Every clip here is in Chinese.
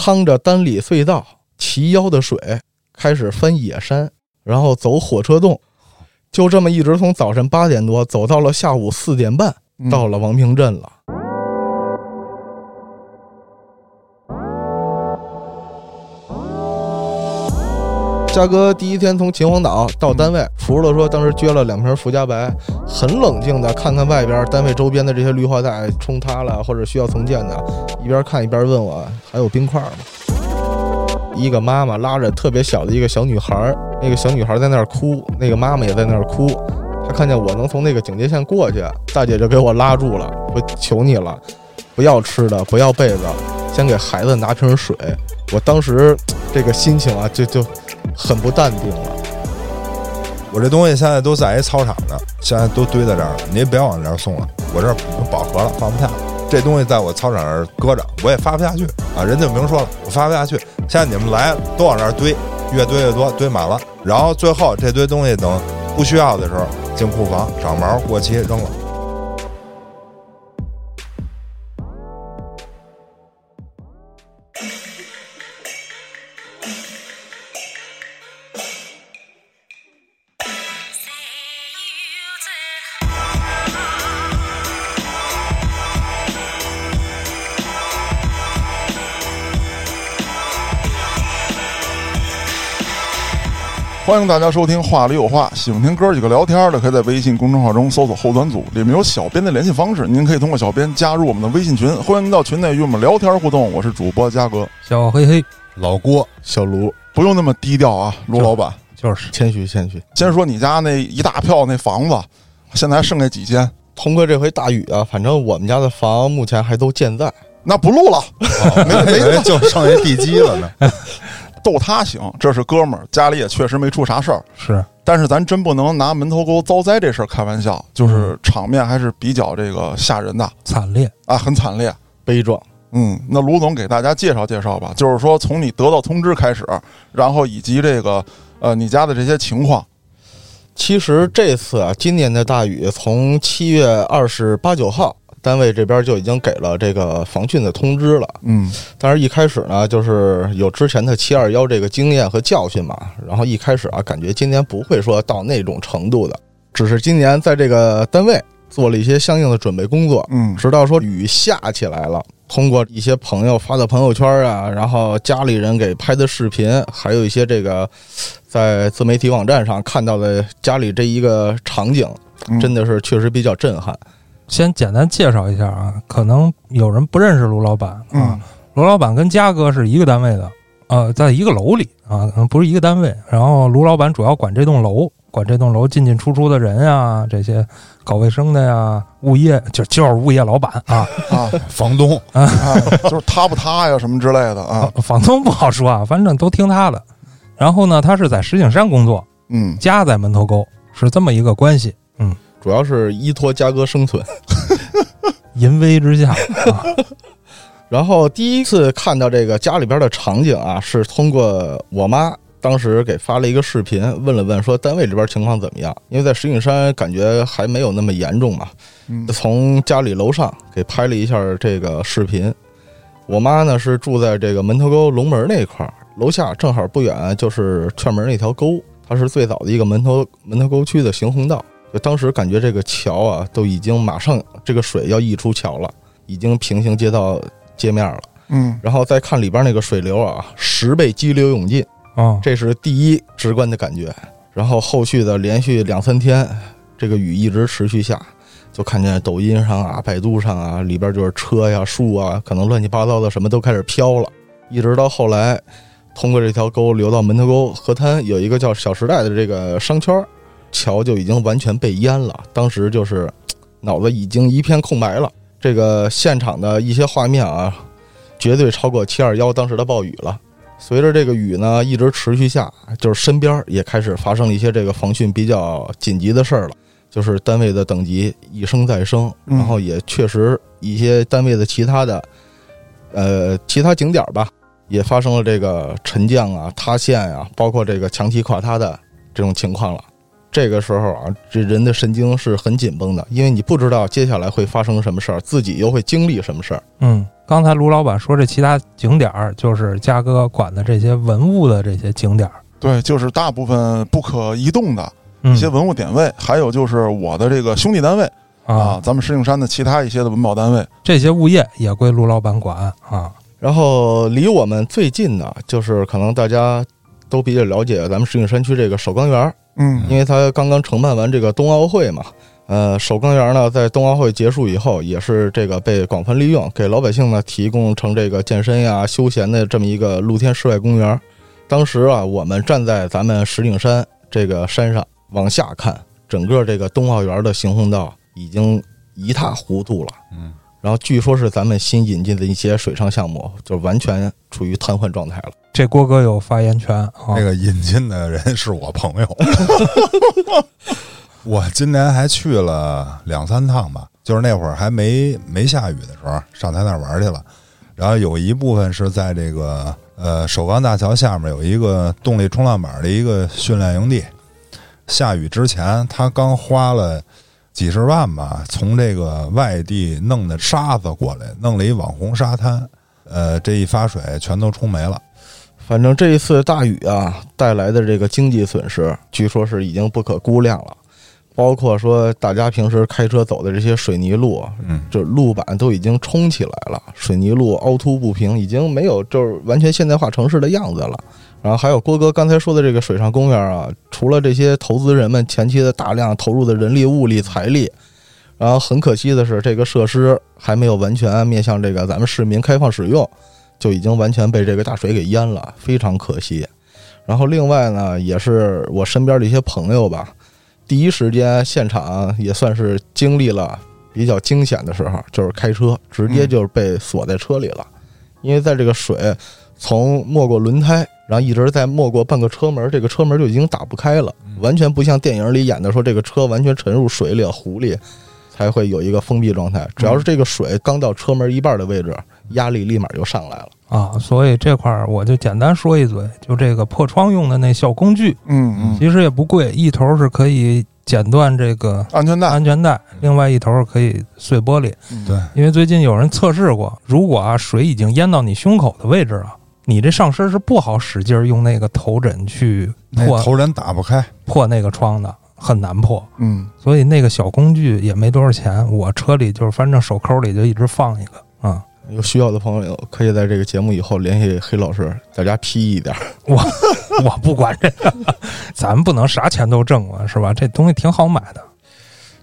趟着丹里隧道、齐腰的水，开始翻野山，然后走火车洞，就这么一直从早晨八点多走到了下午四点半，嗯到了王平镇了。嘉哥第一天从秦皇岛到单位，除了说当时撅了两瓶福加白，很冷静的看看外边单位周边的这些绿化带冲塌了或者需要重建的，一边看一边问我还有冰块吗？一个妈妈拉着特别小的一个小女孩，那个小女孩在那儿哭，那个妈妈也在那儿哭。她看见我能从那个警戒线过去，大姐就给我拉住了，说求你了，不要吃的，不要被子，先给孩子拿瓶水。我当时这个心情啊，就就很不淡定了。我这东西现在都在一操场呢，现在都堆在这儿了，您别往这儿送了，我这儿饱和了，放不下了。这东西在我操场这儿搁着，我也发不下去啊！人就明说了，我发不下去。现在你们来都往这儿堆，越堆越多，堆满了，然后最后这堆东西等不需要的时候进库房长毛过期扔了。欢迎大家收听《话里有话》，喜欢听哥几个聊天的，可以在微信公众号中搜索“后端组”，里面有小编的联系方式，您可以通过小编加入我们的微信群，欢迎您到群内与我们聊天互动。我是主播嘉哥，小黑黑老郭，小卢，不用那么低调啊，卢老板。就是谦虚谦虚。先说你家那一大票那房子，现在还剩下几间？通过这回大雨啊，反正我们家的房目前还都健在。那不录了，没没就剩下地基了呢。逗他行，这是哥们儿，家里也确实没出啥事儿。是但是咱真不能拿门头沟遭灾这事儿开玩笑，就是场面还是比较这个吓人的惨烈。啊，很惨烈。悲壮。嗯，那卢总给大家介绍介绍吧，就是说从你得到通知开始，然后以及这个呃你家的这些情况。其实这次啊，今年的大雨从七月二十八九号，单位这边就已经给了这个防汛的通知了。嗯但是，一开始呢，就是有之前的七二幺这个经验和教训嘛，然后一开始啊，感觉今年不会说到那种程度的，只是今年在这个单位做了一些相应的准备工作，嗯直到说雨下起来了，通过一些朋友发的朋友圈啊，然后家里人给拍的视频，还有一些这个在自媒体网站上看到的家里这一个场景，嗯真的是确实比较震撼。先简单介绍一下啊，可能有人不认识卢老板啊嗯。卢老板跟嘉哥是一个单位的，呃，在一个楼里啊，可能不是一个单位。然后卢老板主要管这栋楼，管这栋楼进进出出的人啊，这些搞卫生的呀，物业就就是物业老板啊。啊房东啊，就是塌不塌呀什么之类的啊。房东不好说啊，反正都听他的。然后呢，他是在石景山工作，嗯家在门头沟，是这么一个关系。嗯，主要是依托嘉哥生存。淫威之下啊，然后第一次看到这个家里边的场景啊，是通过我妈当时给发了一个视频，问了问说单位里边情况怎么样？因为在石景山感觉还没有那么严重嘛，嗯从家里楼上给拍了一下这个视频。我妈呢是住在这个门头沟龙门那块儿，楼下正好不远就是串门那条沟，它是最早的一个门头门头沟区的行洪道。就当时感觉这个桥啊，都已经马上这个水要溢出桥了，已经平行街道街面了。嗯然后再看里边那个水流啊，十倍激流勇进，哦，这是第一直观的感觉。然后后续的连续两三天，这个雨一直持续下，就看见抖音上啊、百度上啊，里边就是车呀、树啊，可能乱七八糟的什么都开始飘了。一直到后来，通过这条沟流到门头沟河滩，有一个叫小时代的这个商圈，桥就已经完全被淹了。当时就是脑子已经一片空白了。这个现场的一些画面啊，绝对超过七二幺当时的暴雨了。随着这个雨呢一直持续下，就是身边也开始发生了一些这个防汛比较紧急的事儿了，就是单位的等级一升再升，嗯然后也确实一些单位的其他的，呃，其他景点吧，也发生了这个沉降啊、塌陷啊，包括这个墙体垮塌的这种情况了。这个时候啊，这人的神经是很紧绷的，因为你不知道接下来会发生什么事儿，自己又会经历什么事儿。嗯，刚才卢老板说这其他景点儿，就是嘉哥管的这些文物的这些景点儿，对，就是大部分不可移动的嗯一些文物点位，还有就是我的这个兄弟单位啊，啊，咱们石景山的其他一些的文保单位。这些物业也归卢老板管啊。然后离我们最近的，就是可能大家都比较了解咱们石景山区这个首钢园儿，嗯因为它刚刚承办完这个冬奥会嘛。呃，首钢园呢，在冬奥会结束以后，也是这个被广泛利用，给老百姓呢提供成这个健身呀、休闲的这么一个露天室外公园。当时啊，我们站在咱们石景山这个山上往下看，整个这个冬奥园的行横道已经一塌糊涂了。嗯，然后据说是咱们新引进的一些水上项目，就完全处于瘫痪状态了。这郭哥有发言权啊。那个引进的人是我朋友，我今年还去了两三趟吧，就是那会儿还没没下雨的时候，上他那儿玩去了。然后有一部分是在这个呃首钢大桥下面有一个动力冲浪板的一个训练营地。下雨之前，他刚花了几十万吧，从这个外地弄的沙子过来，弄了一网红沙滩。呃，这一发水全都冲没了。反正这一次大雨啊带来的这个经济损失，据说是已经不可估量了。包括说大家平时开车走的这些水泥路，嗯，这路板都已经冲起来了，水泥路凹凸不平，已经没有就是完全现代化城市的样子了。然后还有郭哥刚才说的这个水上公园啊，除了这些投资人们前期的大量投入的人力、物力、财力，然后很可惜的是，这个设施还没有完全面向这个咱们市民开放使用，就已经完全被这个大水给淹了，非常可惜。然后另外呢，也是我身边的一些朋友吧，第一时间现场也算是经历了比较惊险的时候，就是开车直接就是被锁在车里了，因为在这个水从没过轮胎，然后一直在没过半个车门，这个车门就已经打不开了，完全不像电影里演的说这个车完全沉入水里湖里才会有一个封闭状态，只要是这个水刚到车门一半的位置，压力立马就上来了。啊，所以这块儿我就简单说一嘴，就这个破窗用的那小工具，嗯嗯，其实也不贵，一头是可以剪断这个安全带，安全带，另外一头可以碎玻璃。嗯对，因为最近有人测试过，如果啊水已经淹到你胸口的位置了，你这上身是不好使劲儿用那个头枕去破头枕打不开。破那个窗的，很难破。嗯，所以那个小工具也没多少钱，我车里就是反正手抠里就一直放一个啊。有需要的朋友可以在这个节目以后联系黑老师，大家批一点 我。我不管这个，咱们不能啥钱都挣啊，是吧？这东西挺好买的。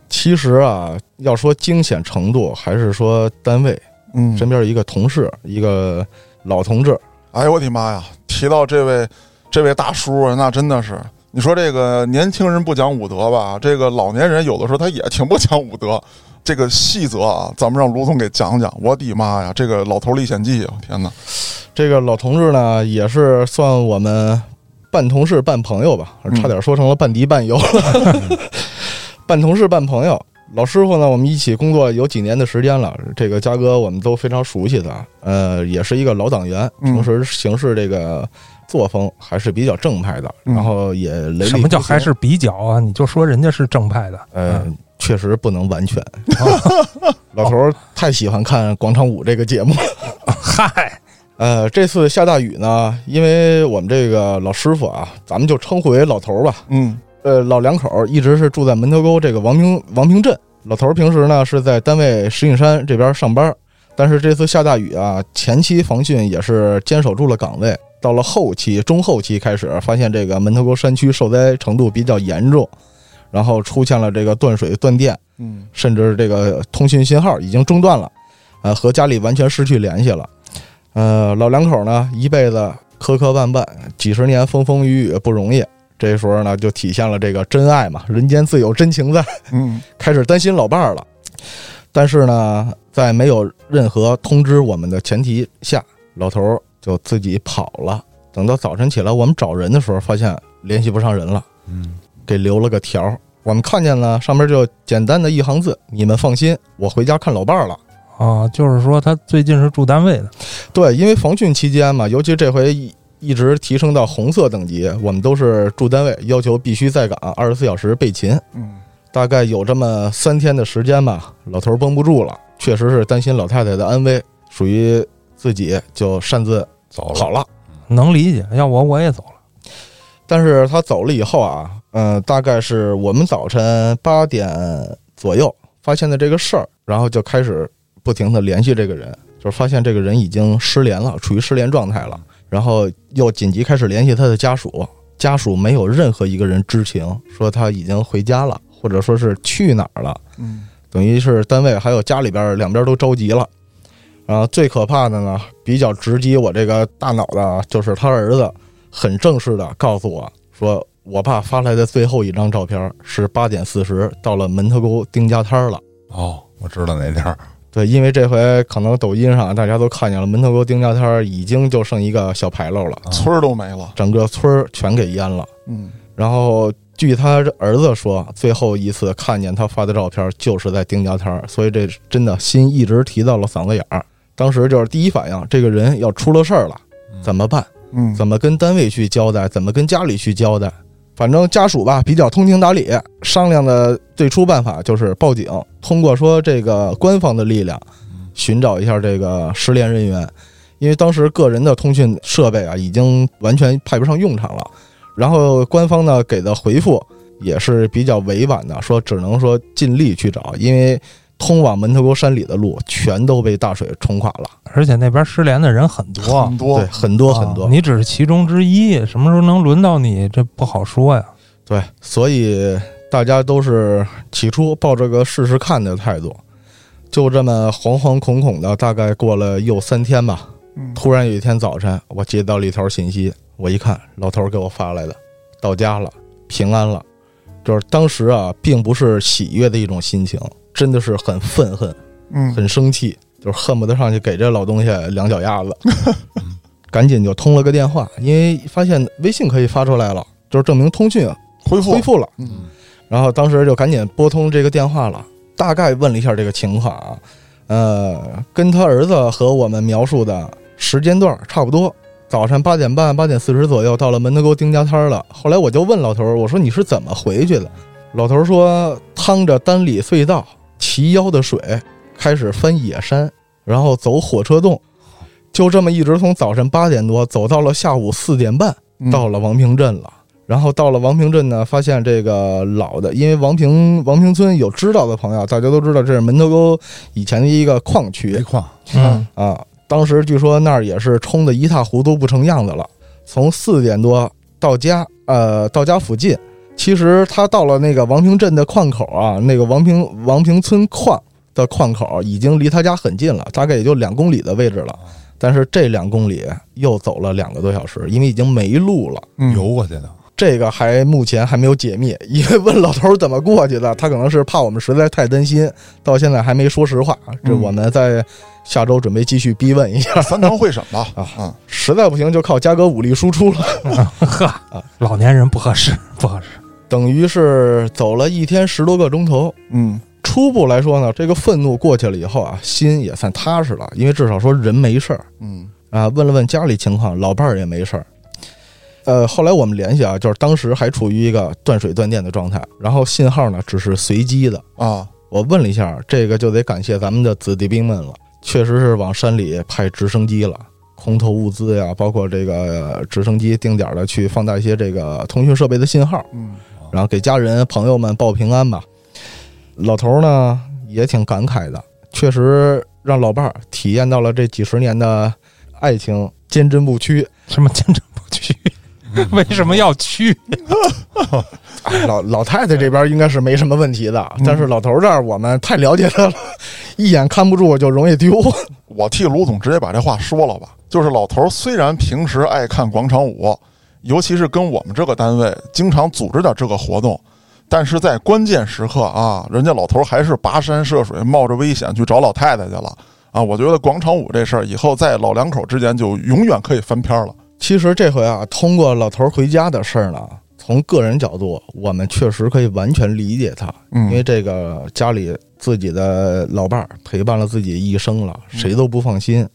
其实啊，要说惊险程度，还是说单位嗯，身边一个同事，一个老同志，哎呦我的妈呀！提到这位这位大叔啊，那真的是，你说这个年轻人不讲武德吧，这个老年人有的时候他也挺不讲武德。这个细则啊，咱们让卢总给讲讲。我的妈呀，这个老头历险记啊，天哪！这个老同志呢，也是算我们半同事半朋友吧，嗯差点说成了半敌半友了。半同事半朋友，老师傅呢，我们一起工作有几年的时间了。这个嘉哥我们都非常熟悉的，呃，也是一个老党员，嗯平时行事这个作风还是比较正派的，嗯然后也雷厉什么叫还是比较啊？你就说人家是正派的，呃，嗯确实不能完全。老头儿太喜欢看广场舞这个节目。嗨，呃，这次下大雨呢，因为我们这个老师傅啊，咱们就称呼为老头儿吧。嗯呃，老两口儿一直是住在门头沟这个王平王平镇。老头儿平时呢是在单位石景山这边上班，但是这次下大雨啊，前期防汛也是坚守住了岗位。到了后期、中后期开始，发现这个门头沟山区受灾程度比较严重，然后出现了这个断水、断电，嗯甚至这个通讯信号已经中断了，呃，和家里完全失去联系了。呃，老两口呢，一辈子磕磕绊绊，几十年风风雨雨不容易。这时候呢，就体现了这个真爱嘛，人间自有真情在，嗯开始担心老伴儿了。但是呢，在没有任何通知我们的前提下，老头儿就自己跑了。等到早晨起来，我们找人的时候，发现联系不上人了。嗯，给留了个条儿。我们看见了，上面就简单的一行字：“你们放心，我回家看老伴儿了。啊，就是说他最近是住单位的，”对，因为防汛期间嘛，尤其这回一直提升到红色等级，我们都是住单位，要求必须在岗，二十四小时备勤。嗯大概有这么三天的时间吧，老头儿绷不住了，确实是担心老太太的安危，属于自己就擅自走了，好了。能理解，要我我也走了。但是他走了以后啊，嗯、大概是我们早晨八点左右发现的这个事儿，然后就开始不停的联系这个人，就是发现这个人已经失联了，处于失联状态了，然后又紧急开始联系他的家属，家属没有任何一个人知情，说他已经回家了，或者说是去哪儿了，嗯等于是单位还有家里边两边都着急了。然后最可怕的呢，比较直击我这个大脑的啊，就是他儿子很正式的告诉我说，我爸发来的最后一张照片是八点四十到了门头沟丁家摊儿了。哦，我知道哪地儿，对，因为这回可能抖音上大家都看见了，门头沟丁家摊儿已经就剩一个小牌楼了，村儿都没了。整个村儿全给淹了。嗯然后据他儿子说，最后一次看见他发的照片就是在丁家摊儿，所以这真的心一直提到了嗓子眼儿。当时就是第一反应，这个人要出了事儿了，怎么办？嗯，怎么跟单位去交代？怎么跟家里去交代？反正家属吧比较通情达理，商量的最初办法就是报警，通过说这个官方的力量寻找一下这个失联人员，因为当时个人的通讯设备啊已经完全派不上用场了。然后官方呢给的回复也是比较委婉的，说只能说尽力去找，因为通往门头沟山里的路全都被大水冲垮了，而且那边失联的人很多，很多对，很多很多啊。你只是其中之一，什么时候能轮到你，这不好说呀。对，所以大家都是起初抱着个试试看的态度，就这么惶惶恐恐的，大概过了又三天吧。嗯突然有一天早晨，我接到了一条信息，我一看，老头儿给我发来的，到家了，平安了。就是当时啊，并不是喜悦的一种心情，真的是很愤恨、嗯很生气，就是恨不得上去给这老东西两脚丫子。赶紧就通了个电话，因为发现微信可以发出来了，就是证明通讯恢复恢复了。嗯然后当时就赶紧拨通这个电话了，大概问了一下这个情况啊，呃，跟他儿子和我们描述的时间段差不多，早上八点半、八点四十左右到了门头沟丁家摊了。后来我就问老头儿，我说你是怎么回去的？老头儿说，趟着单里隧道，齐腰的水，开始翻野山，然后走火车洞，就这么一直从早晨八点多走到了下午四点半，嗯到了王平镇了。然后到了王平镇呢，发现这个老的，因为王平王平村有知道的朋友，大家都知道这是门头沟以前的一个矿区煤矿，嗯，啊。当时据说那儿也是冲得一塌糊涂，不成样子了。从四点多到家，呃，到家附近，其实他到了那个王平镇的矿口啊，那个王平王平村矿的矿口已经离他家很近了，大概也就两公里的位置了。但是这两公里又走了两个多小时，因为已经没路了。嗯游过去的，这个还目前还没有解密，因为问老头儿怎么过去的，他可能是怕我们实在太担心，到现在还没说实话。这嗯我们在下周准备继续逼问一下，三堂会审吧啊嗯实在不行就靠嘉哥武力输出了。呵，老年人不合适，不合适。等于是走了一天十多个钟头。嗯初步来说呢，这个愤怒过去了以后啊，心也算踏实了，因为至少说人没事儿嗯啊。问了问家里情况，老伴儿也没事儿。呃，后来我们联系啊，就是当时还处于一个断水断电的状态，然后信号呢只是随机的。啊我问了一下，这个就得感谢咱们的子弟兵们了，确实是往山里派直升机了，空投物资呀，包括这个呃直升机定点的去放大一些这个通讯设备的信号，嗯然后给家人朋友们报平安吧。老头儿呢也挺感慨的，确实让老伴儿体验到了这几十年的爱情坚贞不屈。什么坚贞不屈？为什么要屈？哎 老老太太这边应该是没什么问题的，嗯但是老头儿这儿我们太了解他了，一眼看不住就容易丢。我替卢总直接把这话说了吧，就是老头儿虽然平时爱看广场舞，尤其是跟我们这个单位经常组织点这个活动，但是在关键时刻啊，人家老头儿还是跋山涉水，冒着危险去找老太太去了啊！我觉得广场舞这事儿以后在老两口之间就永远可以翻篇了。其实这回啊，通过老头儿回家的事儿呢，从个人角度，我们确实可以完全理解他，嗯，因为这个家里自己的老伴儿陪伴了自己一生了，谁都不放心，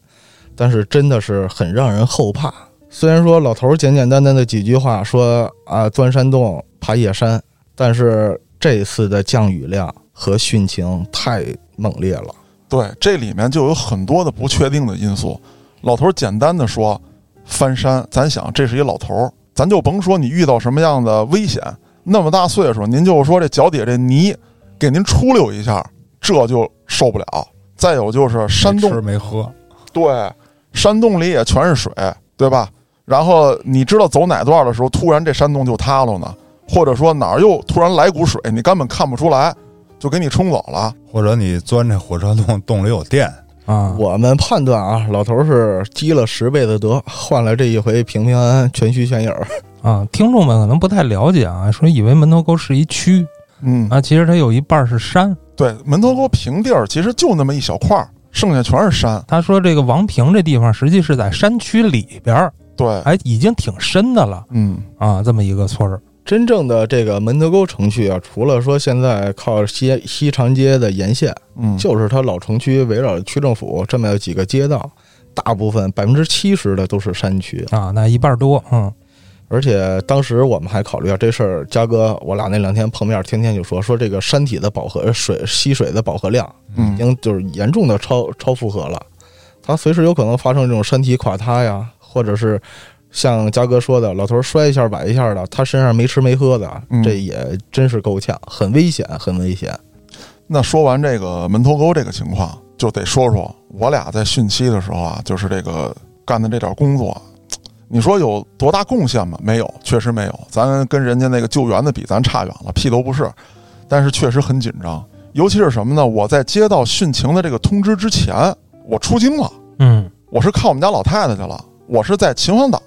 但是真的是很让人后怕。虽然说老头儿简简单单的几句话说啊钻山洞爬野山，但是这次的降雨量和汛情太猛烈了。对，这里面就有很多的不确定的因素。老头儿简单的说翻山，咱想这是一老头儿，咱就甭说你遇到什么样的危险，那么大岁数，您就说这脚底下这泥给您出溜一下，这就受不了。再有就是山洞没吃没喝，对，山洞里也全是水，对吧？然后你知道走哪段的时候，突然这山洞就塌了呢，或者说哪儿又突然来股水，你根本看不出来，就给你冲走了。或者你钻这火车洞，洞里有电，啊，我们判断啊，老头儿是积了十倍的德，换来这一回平平安安、全虚全影儿。啊，听众们可能不太了解啊，说以为门头沟是一区嗯，啊，其实它有一半是山。对，门头沟平地儿其实就那么一小块儿，剩下全是山。他说这个王平这地方实际是在山区里边儿，对，哎，已经挺深的了嗯，啊，这么一个村儿。真正的这个门头沟城区啊，除了说现在靠西西长街的沿线，嗯，就是它老城区围绕着区政府这么有几个街道，大部分百分之七十的都是山区。啊，那一半多，嗯。而且当时我们还考虑到这事儿，嘉哥我俩那两天碰面，天天就说说这个山体的饱和水吸水的饱和量已嗯，经就是严重的超超负荷了，它随时有可能发生这种山体垮塌呀，或者是像嘉哥说的，老头儿摔一下崴一下的，他身上没吃没喝的嗯，这也真是够呛，很危险，很危险。那说完这个门头沟这个情况，就得说说我俩在汛期的时候啊，就是这个干的这点工作，你说有多大贡献吗？没有，确实没有。咱跟人家那个救援的比，咱差远了，屁都不是。但是确实很紧张，尤其是什么呢？我在接到汛情的这个通知之前，我出京了，嗯我是看我们家老太太去了，我是在秦皇岛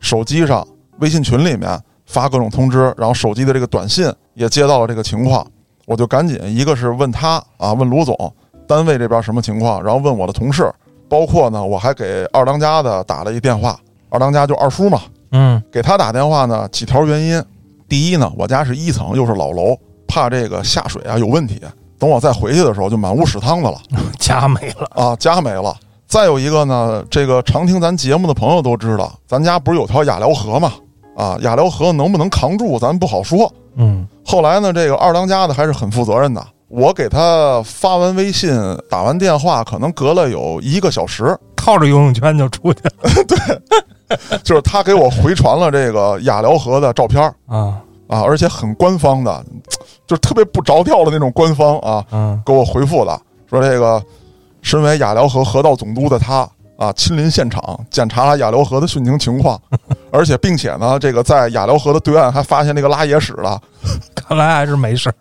手机上微信群里面发各种通知，然后手机的这个短信也接到了这个情况，我就赶紧一个是问他啊，问卢总单位这边什么情况，然后问我的同事，包括呢我还给二当家的打了一电话，二当家就二叔嘛，嗯给他打电话呢几条原因，第一呢我家是一层又是老楼，怕这个下水啊有问题，等我再回去的时候就满屋屎汤子了。家没了，啊，家没了。再有一个呢，这个常听咱节目的朋友都知道，咱家不是有条雅辽河吗？啊，雅辽河能不能扛住，咱不好说。嗯。后来呢，这个二当家的还是很负责任的，我给他发完微信、打完电话，可能隔了有一个小时，套着游泳圈就出去了。对。就是他给我回传了这个雅辽河的照片啊，啊，而且很官方的，就是特别不着调的那种官方啊，嗯。给我回复的，说这个身为雅辽河河道总督的他啊，亲临现场检查了雅辽河的汛情情况，而且并且呢，这个在雅辽河的对岸还发现那个拉野屎了。看来还是没事儿。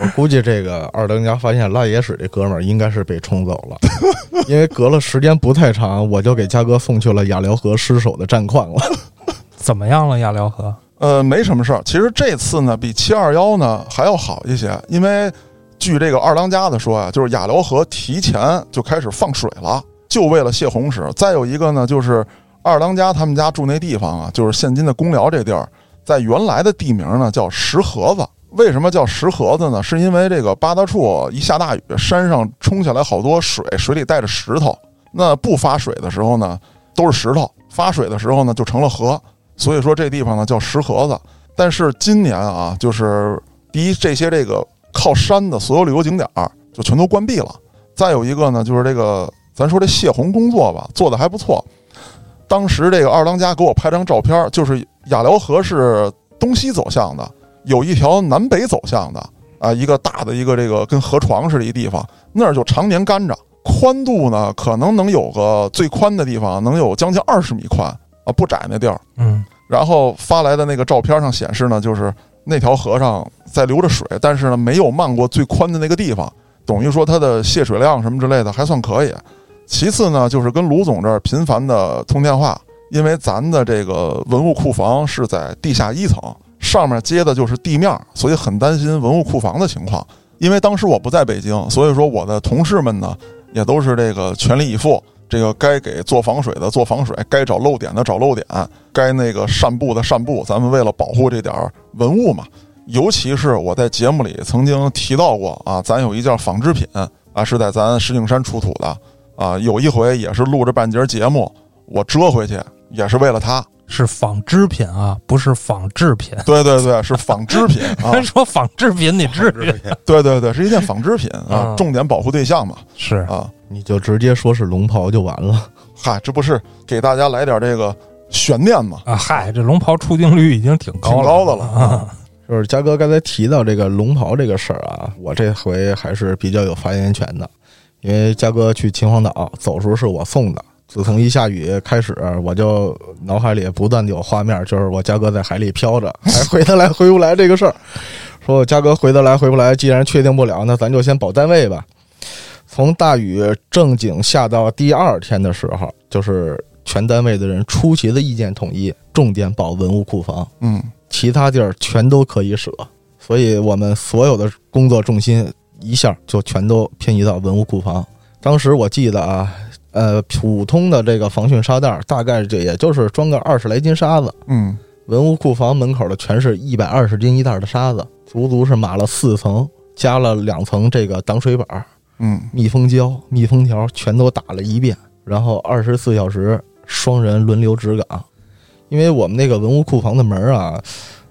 我估计这个二当家发现拉野屎这哥们儿应该是被冲走了，因为隔了时间不太长，我就给嘉哥送去了雅辽河失守的战况了。怎么样了，雅辽河？呃，没什么事儿。其实这次呢，比七二幺呢还要好一些，因为据这个二当家的说啊，就是雅辽河提前就开始放水了，就为了泄洪使。再有一个呢，就是二当家他们家住那地方啊，就是现今的公寮这地儿，在原来的地名呢叫石河子。为什么叫石河子呢？是因为这个八大处一下大雨，山上冲下来好多水，水里带着石头。那不发水的时候呢，都是石头；发水的时候呢，就成了河。所以说这地方呢叫石河子。但是今年啊，就是第一，这些这个靠山的所有旅游景点儿就全都关闭了。再有一个呢，就是这个咱说这泄洪工作吧，做的还不错。当时这个二当家给我拍张照片，就是雅辽河是东西走向的，有一条南北走向的啊，一个大的一个这个跟河床似的一地方，那儿就常年干着，宽度呢可能能有个最宽的地方能有将近二十米宽啊，不窄那地儿。嗯然后发来的那个照片上显示呢，就是那条河上在流着水，但是呢没有漫过最宽的那个地方，等于说它的泄水量什么之类的还算可以。其次呢，就是跟卢总这儿频繁的通电话，因为咱的这个文物库房是在地下一层，上面接的就是地面，所以很担心文物库房的情况。因为当时我不在北京，所以说我的同事们呢也都是这个全力以赴。这个该给做防水的做防水，该找漏点的找漏点，该那个散布的散布。咱们为了保护这点文物嘛，尤其是我在节目里曾经提到过啊，咱有一件纺织品啊，是在咱石景山出土的啊。有一回也是录着半截节目，我折回去也是为了它，是纺织品啊，不是仿制品。对对对，是纺织品啊，说仿制品，你至于？对对对，是一件纺织品啊，嗯重点保护对象嘛是啊。你就直接说是龙袍就完了。嗨，这不是给大家来点这个悬念吗？啊，嗨，这龙袍出镜率已经挺高挺，高的了啊。啊。就是嘉哥刚才提到这个龙袍这个事儿啊，我这回还是比较有发言权的，因为嘉哥去秦皇岛走时候是我送的。自从一下雨开始，我就脑海里不断的有画面，就是我嘉哥在海里飘着，还回得来回不来这个事儿。说我嘉哥回得来回不来，既然确定不了，那咱就先保单位吧。从大雨正经下到第二天的时候，就是全单位的人出奇的意见统一，重点保文物库房。嗯其他地儿全都可以舍，所以我们所有的工作重心一下就全都偏移到文物库房。当时我记得啊，呃，普通的这个防汛沙袋大概这也就是装个二十来斤沙子，嗯。文物库房门口的全是一百二十斤一袋的沙子，足足是码了四层，加了两层这个挡水板、嗯。密封胶、密封条，全都打了一遍，然后二十四小时双人轮流值岗。因为我们那个文物库房的门啊，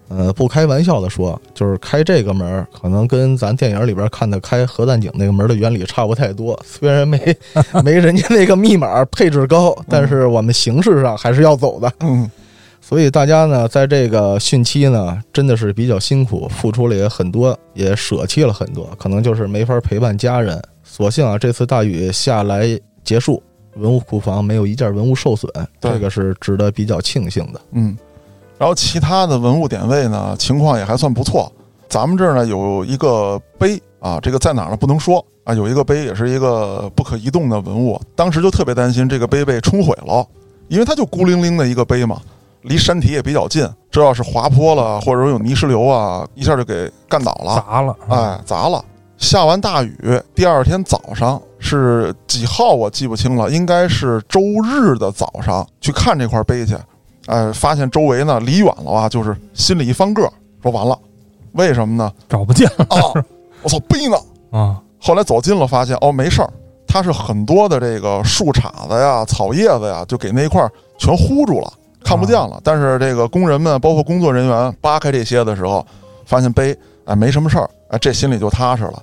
呃，不开玩笑的说，就是开这个门儿，可能跟咱电影里边看的开核弹井那个门的原理差不太多。虽然没 没人家那个密码配置高，但是我们形式上还是要走的。嗯所以大家呢，在这个汛期呢，真的是比较辛苦，付出了也很多，也舍弃了很多，可能就是没法陪伴家人。所幸啊，这次大雨下来结束，文物库房没有一件文物受损，这个是值得比较庆幸的。嗯。然后其他的文物点位呢，情况也还算不错。咱们这儿呢有一个碑啊，这个在哪儿呢？不能说啊。有一个碑，也是一个不可移动的文物。当时就特别担心这个碑被冲毁了，因为它就孤零零的一个碑嘛，离山体也比较近。这要是滑坡了，或者说有泥石流啊，一下就给干倒了。砸了，哎，砸了。下完大雨，第二天早上是几号我记不清了，应该是周日的早上去看这块碑去，哎，发现周围呢离远了啊，就是心里一翻个儿，说完了，为什么呢？找不见了啊，我操，碑呢？啊，后来走近了，发现哦没事儿，它是很多的这个树杈子呀、草叶子呀，就给那块儿全糊住了，看不见了。但是这个工人们，包括工作人员扒开这些的时候，发现碑哎没什么事儿，哎这心里就踏实了。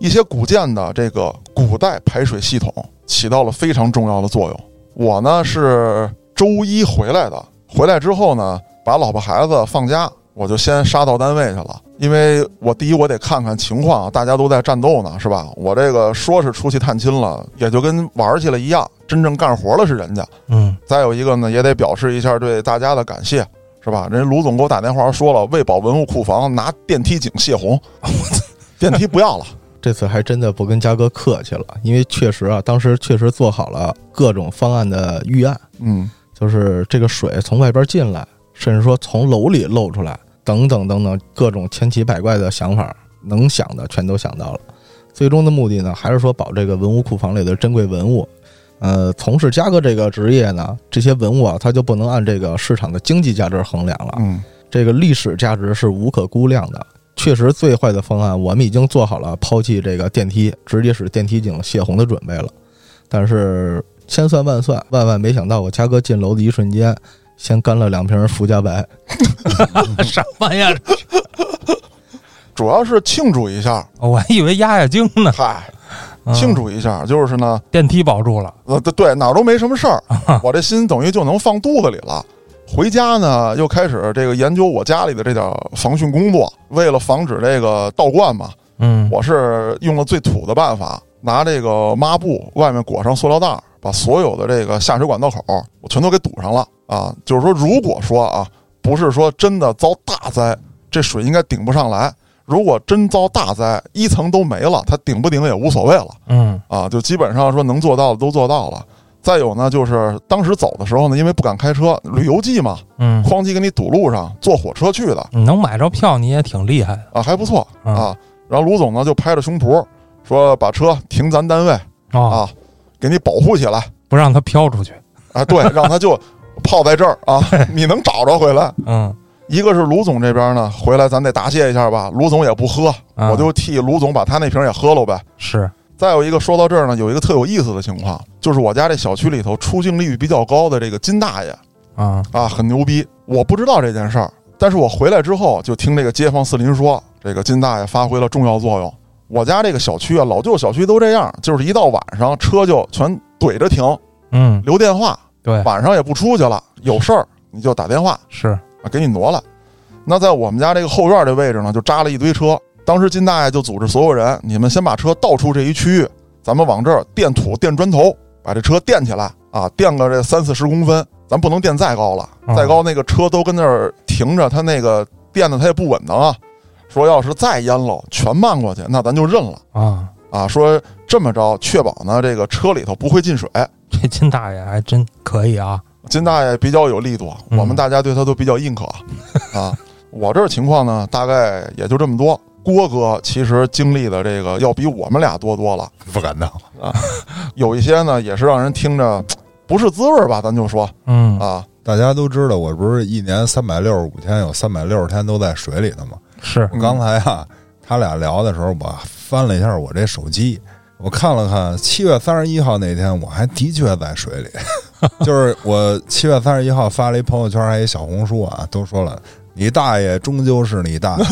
一些古建的这个古代排水系统起到了非常重要的作用。我呢是周一回来的，回来之后呢，把老婆孩子放家，我就先杀到单位去了。因为我第一我得看看情况，大家都在战斗呢，是吧？我这个说是出去探亲了，也就跟玩儿去了一样，真正干活了是人家。嗯，再有一个呢，也得表示一下对大家的感谢，是吧？人家卢总给我打电话说了，为保文物库房，拿电梯井泄洪，电梯不要了。这次还真的不跟嘉哥客气了，因为确实啊，当时确实做好了各种方案的预案，嗯就是这个水从外边进来，甚至说从楼里漏出来，等等等等，各种千奇百怪的想法，能想的全都想到了。最终的目的呢，还是说保这个文物库房里的珍贵文物。呃，从事嘉哥这个职业呢，这些文物啊，它就不能按这个市场的经济价值衡量了，嗯这个历史价值是无可估量的。确实，最坏的方案我们已经做好了抛弃这个电梯，直接使电梯井泄洪的准备了。但是千算万算，万万没想到，我嘉哥进楼的一瞬间，先干了两瓶福加白。什么呀？主要是庆祝一下，我还以为压压惊呢。嗨，嗯庆祝一下，就是呢，电梯保住了，呃，对对，哪儿都没什么事儿，我这心等于就能放肚子里了。回家呢，又开始这个研究我家里的这点防汛工作。为了防止这个倒灌嘛，嗯，我是用了最土的办法，拿这个抹布外面裹上塑料袋儿，把所有的这个下水管道口我全都给堵上了啊。就是说，如果说啊，不是说真的遭大灾，这水应该顶不上来。如果真遭大灾，一层都没了，它顶不顶也无所谓了。嗯啊，就基本上说能做到的都做到了。再有呢，就是当时走的时候呢，因为不敢开车，旅游季嘛，嗯，哐叽给你堵路上，坐火车去的你能买着票，你也挺厉害的。啊，还不错嗯啊。然后卢总呢就拍着胸脯说，把车停咱单位啊，啊，给你保护起来不让它飘出去。啊，对，让它就泡在这儿啊，你能找着回来。嗯一个是卢总这边呢，回来咱得答谢一下吧。卢总也不喝，啊我就替卢总把他那瓶也喝了呗。是，再有一个，说到这儿呢，有一个特有意思的情况，就是我家这小区里头出镜率比较高的这个金大爷，啊，啊，很牛逼。我不知道这件事儿，但是我回来之后就听这个街坊四邻说，这个金大爷发挥了重要作用。我家这个小区啊，老旧小区都这样，就是一到晚上车就全怼着停，嗯，留电话，对，晚上也不出去了，有事儿你就打电话是，啊，给你挪了。那在我们家这个后院这位置呢，就扎了一堆车。当时金大爷就组织所有人，你们先把车倒出这一区域，咱们往这儿垫土、垫砖头，把这车垫起来啊，垫个这三四十公分，咱不能垫再高了，啊再高那个车都跟那儿停着，它那个垫的它也不稳当啊。说要是再淹喽，全漫过去，那咱就认了啊，啊。说这么着，确保呢这个车里头不会进水。这金大爷还真可以啊，金大爷比较有力度，嗯我们大家对他都比较认可 啊。我这儿情况呢，大概也就这么多。郭哥其实经历的这个要比我们俩多多了，不敢当啊。有一些呢也是让人听着不是滋味儿吧，咱就说嗯，啊，大家都知道，我不是一年三百六十五天，有三百六十天都在水里头吗？是，嗯刚才啊，他俩聊的时候，我翻了一下我这手机，我看了看，七月三十一号那天，我还的确在水里。就是我七月三十一号发了一朋友圈，还有一小红书啊，都说了，你大爷终究是你大爷。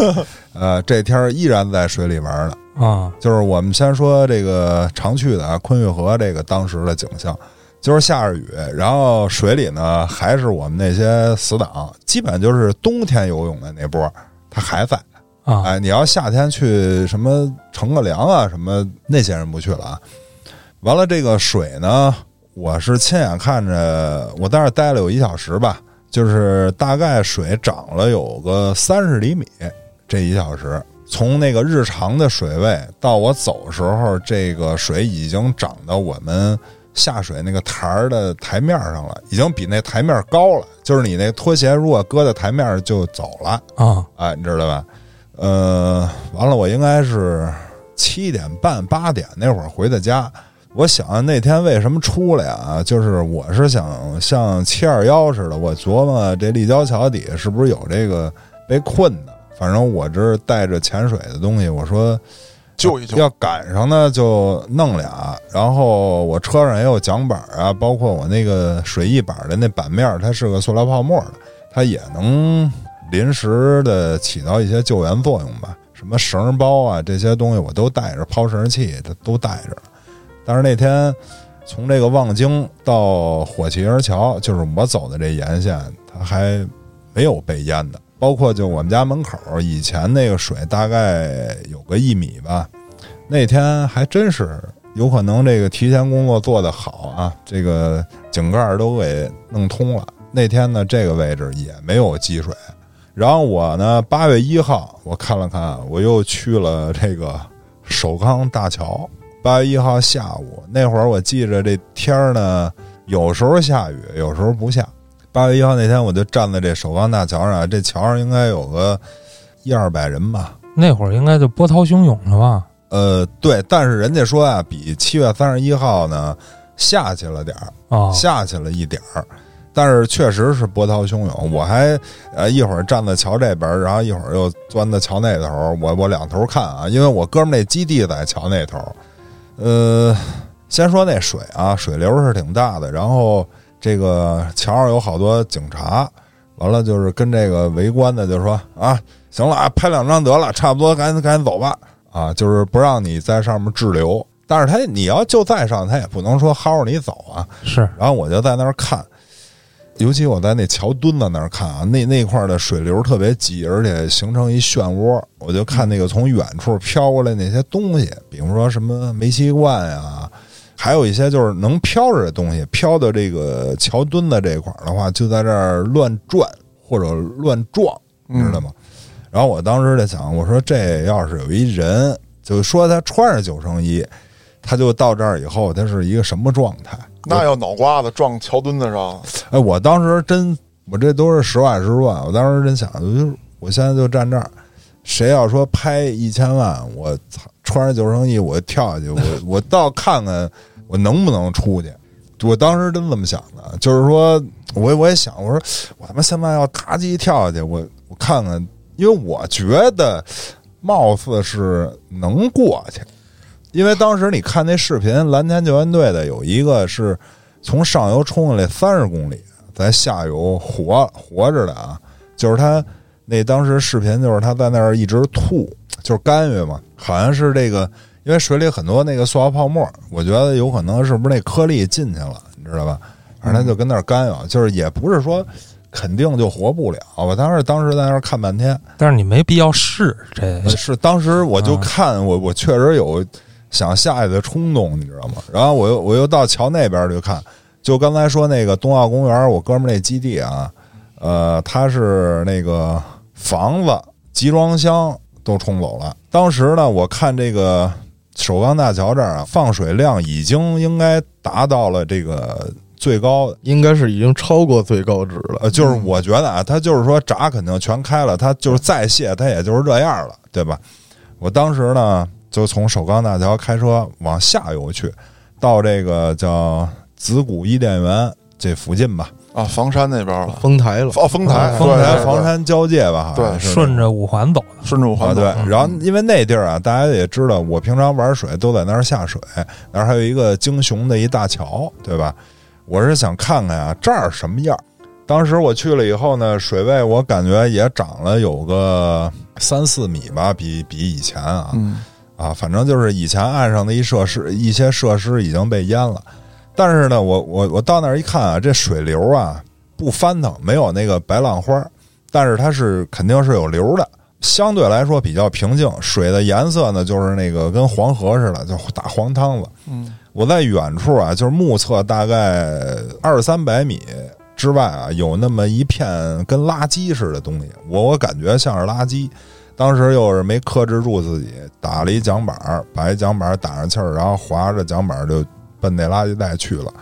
呃，这天儿依然在水里玩呢。啊，就是我们先说这个常去的啊，昆玉河这个当时的景象，就是下着雨，然后水里呢还是我们那些死党，基本就是冬天游泳的那波，他还在。啊，哎，你要夏天去什么乘个凉啊什么，那些人不去了啊。完了，这个水呢，我是亲眼看着，我在那儿待了有一小时吧，就是大概水涨了有个三十厘米，这一小时，从那个日常的水位到我走的时候，这个水已经涨到我们下水那个台儿的台面上了，已经比那台面高了。就是你那拖鞋如果搁在台面上就走了，啊，哎，你知道吧？呃，完了，我应该是七点半八点那会儿回的家。我想那天为什么出来啊？就是我是想像七二幺似的，我琢磨这立交桥底下是不是有这个被困的。反正我这带着潜水的东西，我说救一救。要赶上呢就弄俩，然后我车上也有桨板啊，包括我那个水翼板的那板面，它是个塑料泡沫的，它也能临时的起到一些救援作用吧。什么绳包啊这些东西我都带着，抛绳器它都带着。但是那天从这个望京到火器营桥，就是我走的这沿线，它还没有被淹的。包括就我们家门口以前那个水大概有个一米吧，那天还真是有可能这个提前工作做得好啊，这个井盖都给弄通了。那天呢，这个位置也没有积水。然后我呢，八月一号我看了看，我又去了这个首钢大桥。八月一号下午那会儿，我记着这天呢，有时候下雨，有时候不下。八月一号那天，我就站在这首钢大桥上，这桥上应该有个一二百人吧。那会儿应该就波涛汹涌了吧？呃，对，但是人家说啊，比七月三十一号呢下去了点儿，啊，下去了一点儿，但是确实是波涛汹涌。我还呃一会儿站在桥这边儿，然后一会儿又钻到桥那头，我我两头看啊，因为我哥们儿那基地在桥那头儿。呃，先说那水啊，水流是挺大的，然后这个桥上有好多警察，完了就是跟这个围观的就说啊，行了啊，拍两张得了，差不多赶紧赶紧走吧，啊，就是不让你在上面滞留。但是他你要就在上，他也不能说薅着你走啊。是然后我就在那儿看，尤其我在那桥墩子那儿看啊，那那块儿的水流特别急，而且形成一漩涡。我就看那个从远处飘过来那些东西，比如说什么煤气罐呀，还有一些就是能飘着的东西，飘到这个桥墩子这块儿的话，就在这儿乱转或者乱撞，你知道吗？然后我当时在想，我说这要是有一人，就说他穿着救生衣，他就到这儿以后，他是一个什么状态？那要脑瓜子撞桥墩子上，哎，我当时真，我这都是实话实说。我当时真想，就是我现在就站这儿，谁要说拍一千万，我操，穿着救生衣我跳下去，我 我倒看看我能不能出去。我当时真这么想的，就是说，我我也想，我说我他妈现在要咔叽跳下去，我我看看，因为我觉得貌似是能过去。因为当时你看那视频，蓝天救援队的有一个是从上游冲下来三十公里，在下游活活着的啊，就是他那当时视频就是他在那儿一直吐，就是干预嘛，好像是这个，因为水里很多那个塑料泡沫，我觉得有可能是不是那颗粒进去了，你知道吧？反正他就跟那儿干预，就是也不是说肯定就活不了。我当时当时在那儿看半天，但是你没必要试这。是当时我就看我我确实有想下去的冲动，你知道吗？然后我又我又到桥那边去看，就刚才说那个冬奥公园，我哥们儿那基地啊，呃，他是那个房子集装箱都冲走了。当时呢，我看这个首钢大桥这儿啊，放水量已经应该达到了这个最高，应该是已经超过最高值了。呃，就是我觉得啊，它就是说闸肯定全开了，它就是再泄，它也就是这样了，对吧？我当时呢。就从首钢大桥开车往下游去，到这个叫子谷伊甸园这附近吧。啊，房山那边了，丰台了。哦，丰台，丰台房山交界吧？对，顺着五环走的，顺着五环对。然后因为那地儿啊，大家也知道，我平常玩水都在那儿下水，那儿还有一个京雄的一大桥，对吧？我是想看看啊，这儿什么样。当时我去了以后呢，水位我感觉也涨了有个三四米吧，比比以前啊。嗯。啊，反正就是以前岸上的一设施，一些设施已经被淹了。但是呢，我我我到那儿一看啊，这水流啊不翻腾，没有那个白浪花，但是它是肯定是有流的，相对来说比较平静。水的颜色呢，就是那个跟黄河似的，就打黄汤子。嗯，我在远处啊，就是目测大概二三百米之外啊，有那么一片跟垃圾似的东西，我我感觉像是垃圾。当时又是没克制住自己，打了一桨板儿，把一桨板儿打上气儿，然后划着桨板儿就奔那垃圾袋去了。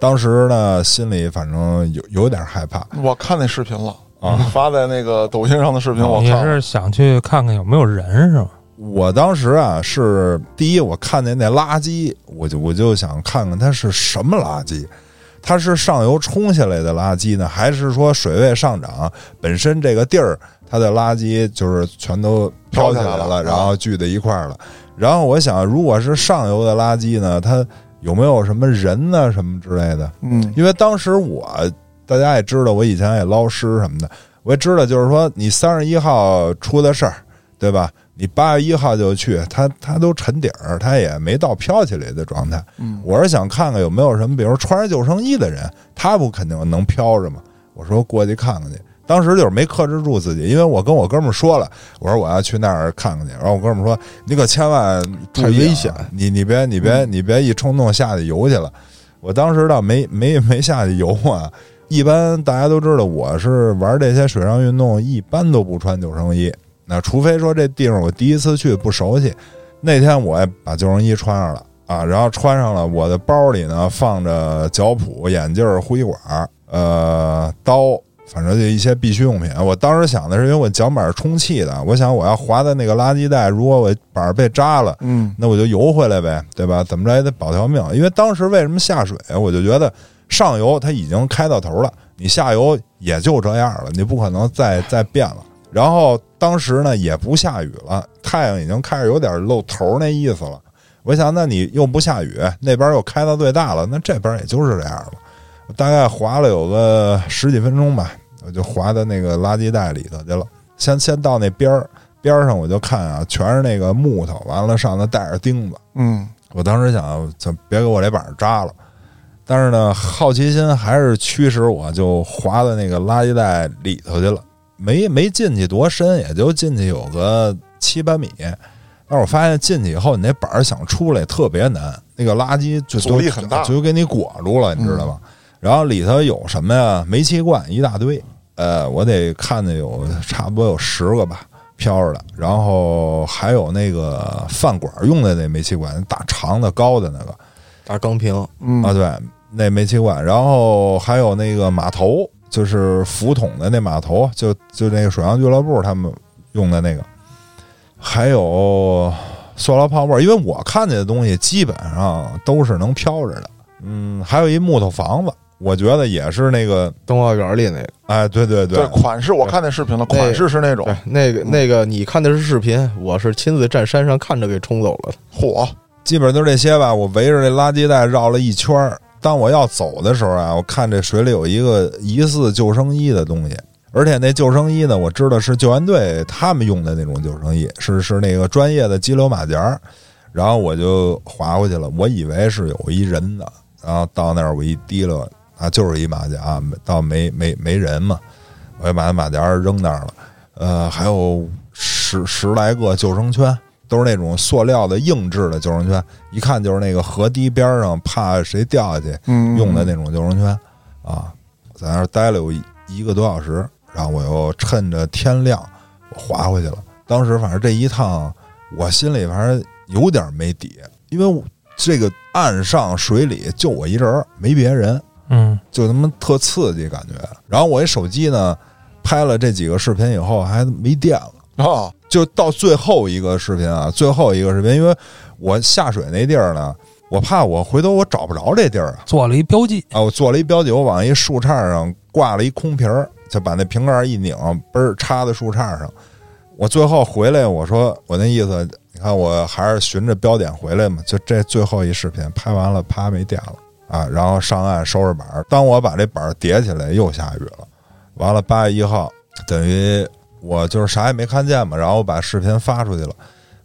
当时呢，心里反正有有点害怕。我看那视频了啊，发在那个抖音上的视频，我你是想去看看有没有人是吧？我当时啊，是第一，我看见那垃圾，我就我就想看看它是什么垃圾，它是上游冲下来的垃圾呢，还是说水位上涨本身这个地儿？它的垃圾就是全都飘起来了，然后聚在一块儿了。然后我想，如果是上游的垃圾呢，它有没有什么人呢，什么之类的？嗯，因为当时我大家也知道，我以前也捞尸什么的，我也知道，就是说你三十一号出的事儿，对吧？你八月一号就去，他他都沉底儿，它也没到飘起来的状态。嗯，我是想看看有没有什么，比如穿着救生衣的人，他不肯定能飘着吗？我说过去看看去。当时就是没克制住自己，因为我跟我哥们儿说了，我说我要去那儿看看去。然后我哥们儿说：“你可千万注意，危险！你你别你别你别一冲动下去游去了。”我当时倒没没没下去游啊。一般大家都知道，我是玩这些水上运动，一般都不穿救生衣。那除非说这地方我第一次去不熟悉，那天我也把救生衣穿上了啊，然后穿上了，我的包里呢放着脚蹼、眼镜、呼吸管、呃刀。反正就一些必需用品。我当时想的是，因为我脚板是充气的，我想我要滑在那个垃圾袋，如果我板被扎了，嗯，那我就游回来呗，对吧？怎么着也得保条命。因为当时为什么下水，我就觉得上游它已经开到头了，你下游也就这样了，你不可能再再变了。然后当时呢也不下雨了，太阳已经开始有点露头那意思了。我想，那你又不下雨，那边又开到最大了，那这边也就是这样了。大概滑了有个十几分钟吧。我就滑到那个垃圾袋里头去了。先先到那边儿边上，我就看啊，全是那个木头，完了上头带着钉子。嗯，我当时想，就别给我这板扎了。但是呢，好奇心还是驱使我，就滑到那个垃圾袋里头去了。没没进去多深，也就进去有个七八米。但是我发现进去以后，你那板想出来特别难，那个垃圾就阻力很大，就给你裹住了，你知道吗？然后里头有什么呀？煤气罐一大堆。呃，我得看见有差不多有十个吧，飘着的。然后还有那个饭馆用的那煤气罐，大长的高的那个大钢瓶，啊，对，那煤气罐。然后还有那个码头，就是浮筒的那码头，就就那个水上俱乐部他们用的那个。还有塑料泡沫，因为我看见的东西基本上都是能飘着的。嗯，还有一木头房子。我觉得也是那个动画园里那个，哎，对对对，款式我看那视频了，款式是那种，那个那个你看的是视频，我是亲自站山上看着给冲走了。嚯，基本上就这些吧。我围着这垃圾袋绕了一圈儿，当我要走的时候啊，我看这水里有一个疑似救生衣的东西，而且那救生衣呢，我知道是救援队他们用的那种救生衣，是是那个专业的激流马甲。然后我就划过去了，我以为是有一人的，然后到那儿我一提了，啊，就是一马甲，倒没没没人嘛，我就把那马甲扔那儿了。呃，还有十十来个救生圈，都是那种塑料的硬质的救生圈，一看就是那个河堤边上怕谁掉下去用的那种救生圈啊，在那儿待了有一个多小时，然后我又趁着天亮我划回去了。当时反正这一趟我心里反正。有点没底，因为这个岸上水里就我一人，没别人，嗯，就他妈特刺激感觉。然后我一手机呢，拍了这几个视频以后还没电了啊！就到最后一个视频啊，最后一个视频，因为我下水那地儿呢，我怕我回头我找不着这地儿啊，做了一标记啊，我做了一标记，我往一树杈上挂了一空瓶儿，就把那瓶盖一拧，嘣儿插在树杈上。我最后回来，我说我那意思。你看，我还是循着标点回来嘛。就这最后一视频拍完了，啪没电了啊！然后上岸收拾板儿。当我把这板儿叠起来，又下雨了。完了，八月一号，等于我就是啥也没看见嘛。然后我把视频发出去了。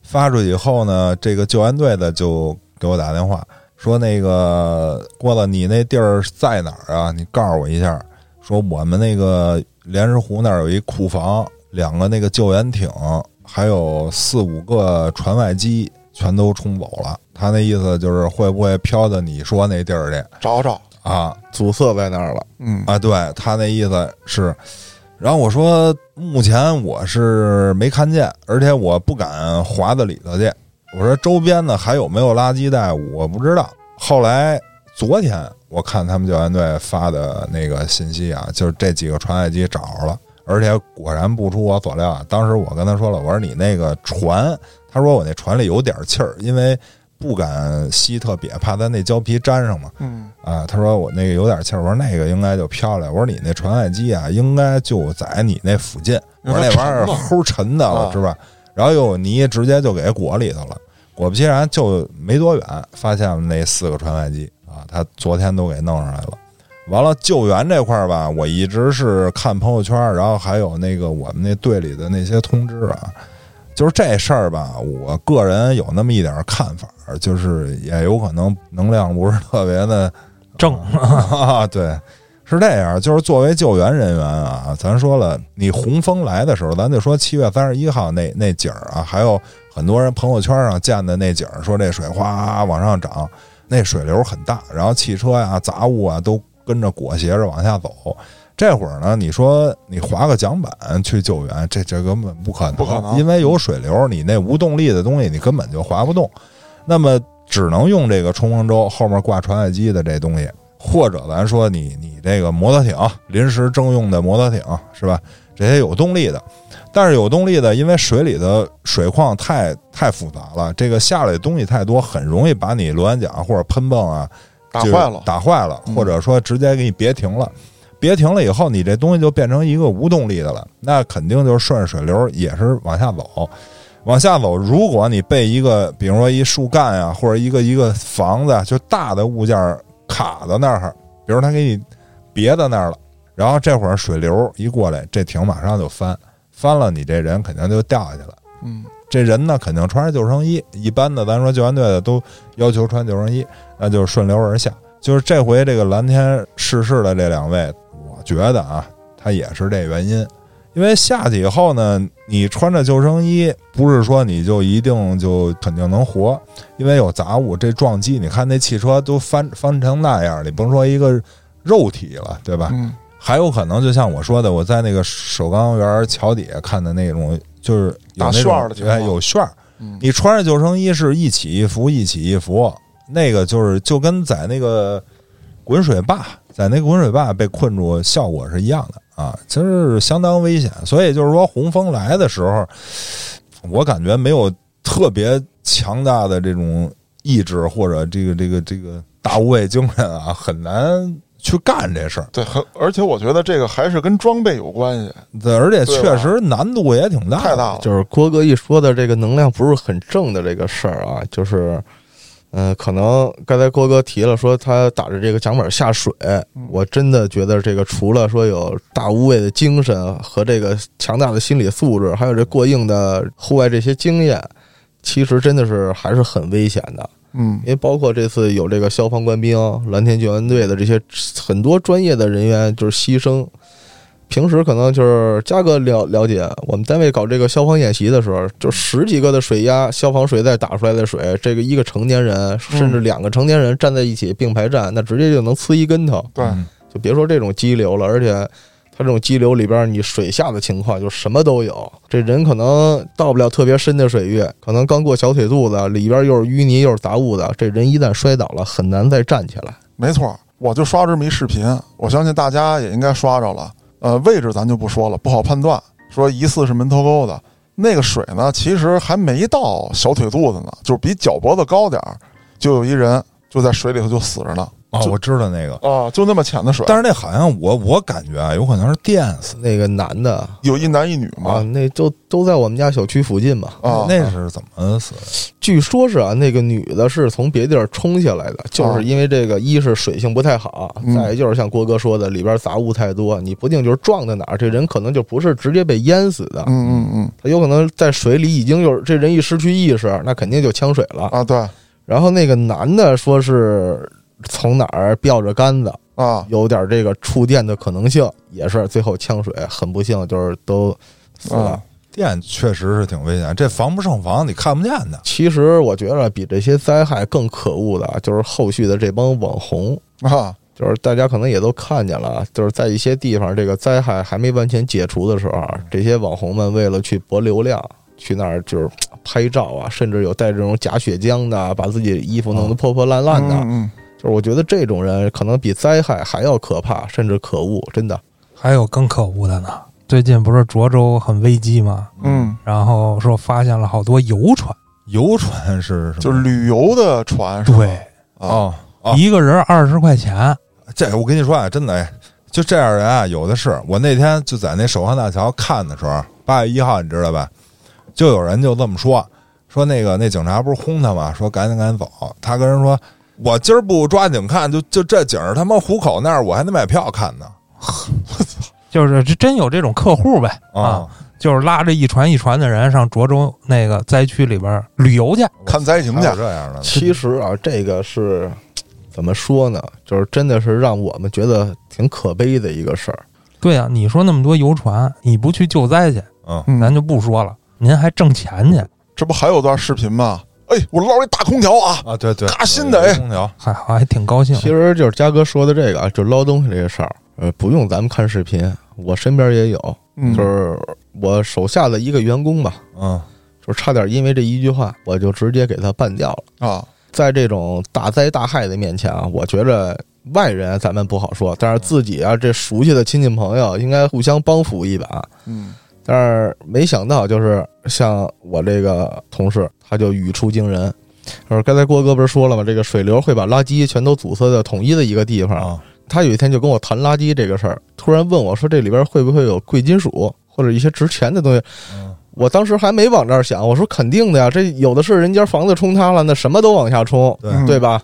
发出去以后呢，这个救援队的就给我打电话说：“那个郭子，你那地儿在哪儿啊？你告诉我一下。”说我们那个莲石湖那儿有一库房，两个那个救援艇。还有四五个船外机全都冲走了，他那意思就是会不会飘到你说那地儿去找找啊？阻塞在那儿了，嗯啊，对他那意思是，然后我说目前我是没看见，而且我不敢滑到里头去。我说周边呢还有没有垃圾袋，我不知道。后来昨天我看他们救援队发的那个信息啊，就是这几个船外机找着了。而且果然不出我所料啊！当时我跟他说了，我说你那个船，他说我那船里有点气儿，因为不敢吸特瘪，怕咱那胶皮粘上嘛。嗯啊，他说我那个有点气儿，我说那个应该就飘来。我说你那船外机啊，应该就在你那附近。我说那玩意儿齁沉的，我知道。然后又有泥直接就给裹里头了。果不其然，就没多远，发现那四个船外机啊，他昨天都给弄上来了。完了，救援这块儿吧，我一直是看朋友圈，然后还有那个我们那队里的那些通知啊，就是这事儿吧，我个人有那么一点看法，就是也有可能能量不是特别的正啊。对，是这样，就是作为救援人员啊，咱说了，你洪峰来的时候，咱就说七月三十一号那那景儿啊，还有很多人朋友圈上见的那景儿，说这水哗往上涨，那水流很大，然后汽车呀、杂物啊都。跟着裹挟着往下走，这会儿呢，你说你划个桨板去救援，这这根本不可能，不可能，因为有水流，你那无动力的东西你根本就划不动，那么只能用这个冲锋舟后面挂船外机的这东西，或者咱说你你这个摩托艇临时征用的摩托艇是吧？这些有动力的，但是有动力的，因为水里的水况太太复杂了，这个下来的东西太多，很容易把你螺旋桨或者喷泵啊。打坏了，打坏了，或者说直接给你别停了，别停了以后，你这东西就变成一个无动力的了。那肯定就是顺着水流也是往下走，往下走。如果你被一个，比如说一树干呀，或者一个一个房子，就大的物件卡到那儿，比如他给你别在那儿了，然后这会儿水流一过来，这艇马上就翻，翻了，你这人肯定就掉下去了。嗯。这人呢，肯定穿着救生衣。一般的，咱说救援队的都要求穿救生衣，那就是顺流而下。就是这回这个蓝天逝世的这两位，我觉得啊，他也是这原因。因为下去以后呢，你穿着救生衣，不是说你就一定就肯定能活，因为有杂物，这撞击，你看那汽车都翻翻成那样，你甭说一个肉体了，对吧？嗯。还有可能，就像我说的，我在那个首钢园桥底下看的那种。就是有那种哎，有旋儿。你穿着救生衣是一起一伏，一起一伏。那个就是就跟在那个滚水坝，在那个滚水坝被困住，效果是一样的啊，其实相当危险。所以就是说，洪峰来的时候，我感觉没有特别强大的这种意志或者这个这个这个大无畏精神啊，很难。去干这事儿，对，很而且我觉得这个还是跟装备有关系，对，而且确实难度也挺大，太大了。就是郭哥一说的这个能量不是很正的这个事儿啊，就是嗯、可能刚才郭哥提了说他打着这个桨板下水，我真的觉得这个除了说有大无畏的精神和这个强大的心理素质，还有这过硬的户外这些经验，其实真的是还是很危险的。嗯因为包括这次有这个消防官兵、蓝天救援队的这些很多专业的人员就是牺牲。平时可能就是嘉哥了了解，我们单位搞这个消防演习的时候，就十几个的水压消防水带打出来的水，这个一个成年人甚至两个成年人站在一起并排站，那直接就能呲一跟头。对，嗯就别说这种激流了，而且它这种激流里边，你水下的情况就什么都有。这人可能到不了特别深的水域，可能刚过小腿肚子，里边又是淤泥又是杂物的，这人一旦摔倒了，很难再站起来。没错，我就刷这么一视频，我相信大家也应该刷着了。呃，位置咱就不说了，不好判断。说疑似是门头沟的那个水呢，其实还没到小腿肚子呢，就是比脚脖子高点儿，就有一人就在水里头就死着呢。哦，我知道那个，啊，就那么浅的水，但是那好像我我感觉啊，有可能是电死那个男的有一男一女啊，嘛。那就都在我们家小区附近嘛。啊，那是怎么死的？据说是啊，那个女的是从别地儿冲下来的，就是因为这个，一是水性不太好，嗯再就是像郭哥说的，里边杂物太多，你不定就是撞在哪儿，这人可能就不是直接被淹死的，嗯嗯嗯他有可能在水里已经有这人一失去意识，那肯定就呛水了。啊，对然后那个男的说是从哪儿吊着杆子，啊，有点这个触电的可能性，也是最后呛水，很不幸就是都死了。啊电确实是挺危险，这防不胜防，你看不见的。其实我觉得比这些灾害更可恶的，就是后续的这帮网红。啊，就是大家可能也都看见了，就是在一些地方，这个灾害还没完全解除的时候啊，这些网红们为了去博流量，去那儿就是拍照啊，甚至有带这种假血浆的，把自己衣服弄得破破烂烂的。嗯就是我觉得这种人可能比灾害还要可怕，甚至可恶，真的。还有更可恶的呢。最近不是涿州很危机吗？嗯，然后说发现了好多游船，游船是什么？就是旅游的船是吧？对，啊，一个人二十块钱，这我跟你说啊，真的，哎，就这样人啊，有的是。我那天就在那首钢大桥看的时候，八月一号，你知道吧？就有人就这么说，说那个那警察不是轰他吗？说赶紧赶紧走。他跟人说，我今儿不抓紧看，就就这景儿他妈虎口那儿，我还得买票看呢。我操 就是这真有这种客户呗啊，就是拉着一船一船的人上涿州那个灾区里边旅游去，看灾情去有，这样的，其实啊，这个是怎么说呢？就是真的是让我们觉得挺可悲的一个事儿。对啊，你说那么多游船，你不去救灾去，嗯，嗯咱就不说了，您还挣钱去，这不还有段视频吗？哎，我捞一大空调啊！啊，对对，嘎新的哎空调，还还挺高兴。其实就是嘉哥说的这个啊，就捞东西这个事儿，呃，不用咱们看视频，我身边也有，嗯，就是我手下的一个员工吧，嗯就是差点因为这一句话，我就直接给他办掉了。啊，在这种大灾大害的面前啊，我觉着外人咱们不好说，但是自己啊，这熟悉的亲戚朋友应该互相帮扶一把。嗯但是没想到，就是像我这个同事，他就语出惊人。就是刚才郭哥不是说了吗？这个水流会把垃圾全都阻塞在统一的一个地方。啊，他有一天就跟我谈垃圾这个事儿，突然问我说：“这里边会不会有贵金属或者一些值钱的东西？”嗯我当时还没往这儿想，我说肯定的呀，这有的是人家房子冲塌了，那什么都往下冲，对吧？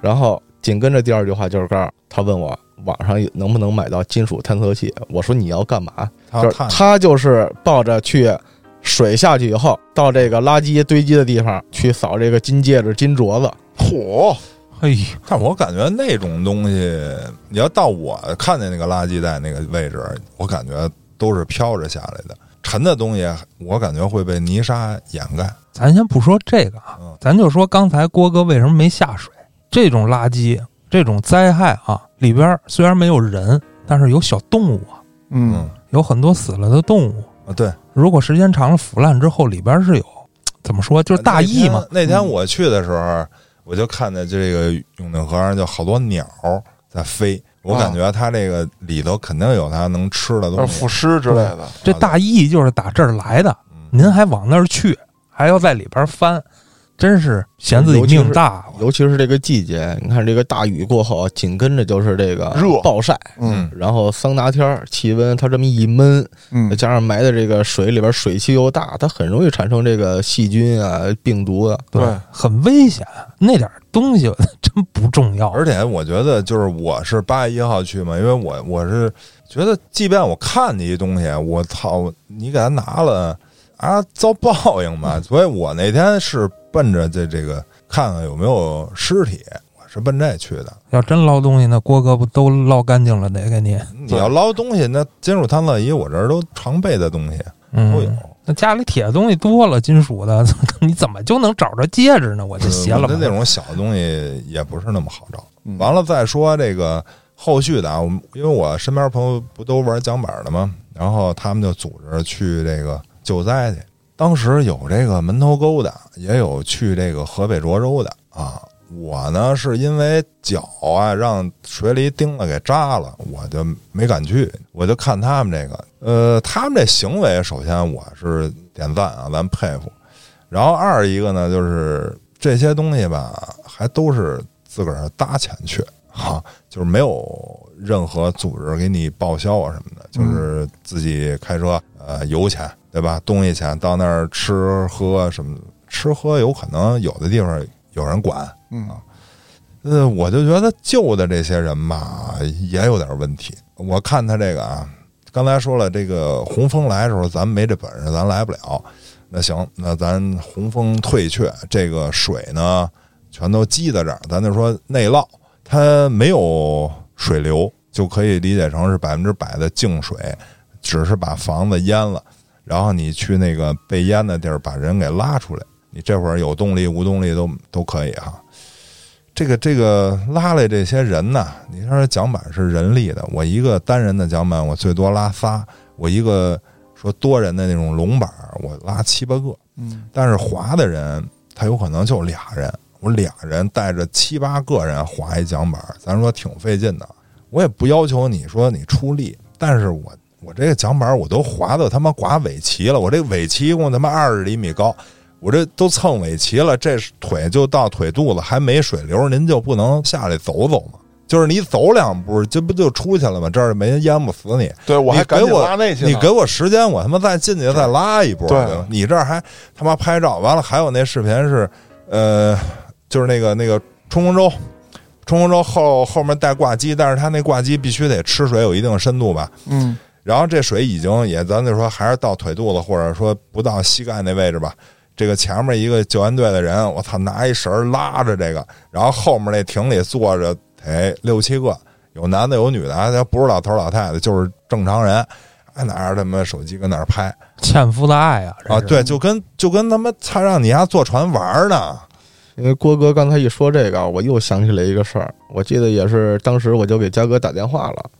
然后紧跟着第二句话就是告诉他问我网上能不能买到金属探测器，我说你要干嘛？就是他就是抱着去水下去以后，到这个垃圾堆积的地方去扫这个金戒指、金镯子。嚯，嘿，但我感觉那种东西，你要到我看见那个垃圾袋那个位置，我感觉都是飘着下来的。沉的东西，我感觉会被泥沙掩盖。咱先不说这个啊嗯，咱就说刚才郭哥为什么没下水？这种垃圾，这种灾害啊，里边虽然没有人，但是有小动物啊，嗯有很多死了的动物。啊，对，如果时间长了腐烂之后，里边是有 怎么说，就是大意嘛。那天。那天我去的时候，我就看见这个永定河上就好多鸟在飞，我感觉它这个里头肯定有它能吃的东西腐。尸之类的，这大意就是打这儿来的，嗯您还往那儿去，还要在里边翻，真是嫌自己命大。尤其是这个季节，你看这个大雨过后，紧跟着就是这个热暴晒，嗯然后桑拿天儿，气温它这么一闷，嗯再加上埋在这个水里边水汽又大，它很容易产生这个细菌啊、病毒啊。对很危险。那点东西 真不重要，而且我觉得，就是我是八月一号去嘛，因为我我是觉得，即便我看见一东西，我操，你给他拿了啊，遭报应吧。所以我那天是奔着这这个看看有没有尸体，我是奔这去的。要真捞东西，那郭哥不都捞干净了得给你？你要捞东西，那金属探测仪我这儿都常备的东西嗯，都有。那家里铁的东西多了，金属的，你怎么就能找着戒指呢？我就邪了吧我的那种小的东西也不是那么好找。嗯完了再说这个后续的啊，我们因为我身边朋友不都玩桨板的吗？然后他们就组织去这个救灾去。当时有这个门头沟的，也有去这个河北涿州的啊。我呢是因为脚啊让水里钉子给扎了，我就没敢去。我就看他们这个，呃，他们这行为，首先我是点赞啊，咱佩服。然后二一个呢，就是这些东西吧，还都是自个儿搭钱去哈、就是没有任何组织给你报销啊什么的，就是自己开车，呃，油钱对吧？东西钱到那儿吃喝什么，吃喝有可能有的地方有人管，嗯呃，我就觉得救的这些人吧，也有点问题。我看他这个啊，刚才说了，这个洪峰来的时候，咱没这本事，咱来不了。那行，那咱洪峰退却，这个水呢，全都积在这儿，咱就说内涝，它没有水流，就可以理解成是百分之百的净水，只是把房子淹了，然后你去那个被淹的地儿把人给拉出来，你这会儿有动力无动力都都可以哈。这个这个拉来这些人呐，你说桨板是人力的，我一个单人的桨板，我最多拉仨；我一个说多人的那种龙板，我拉七八个。嗯但是划的人，他有可能就俩人，我俩人带着七八个人划一桨板，咱说挺费劲的。我也不要求你说你出力，但是我我这个桨板我都划到他妈刮尾鳍了，我这尾鳍一共他妈二十厘米高，我这都蹭尾鳍了，这腿就到腿肚子，还没水流，您就不能下来走走吗？就是你走两步，这不就出去了吗？这儿没人淹不死你。对我还给我你给我时间，我他妈再进去再拉一波。对你这儿还他妈拍照，完了还有那视频是，呃，就是那个那个冲锋舟，冲锋舟后后面带挂机，但是它那挂机必须得吃水有一定深度吧。嗯然后这水已经也，咱就说还是到腿肚子，或者说不到膝盖那位置吧。这个前面一个救援队的人，我操，拿一绳儿拉着这个，然后后面那艇里坐着得六七个，有男的有女的，他不是老头老太太，就是正常人，还拿着他妈手机跟那儿拍纤夫的爱啊！啊，对，就跟就跟他妈他让你丫坐船玩儿呢，因为郭哥刚才一说这个，我又想起来一个事儿，我记得也是当时我就给嘉哥打电话了，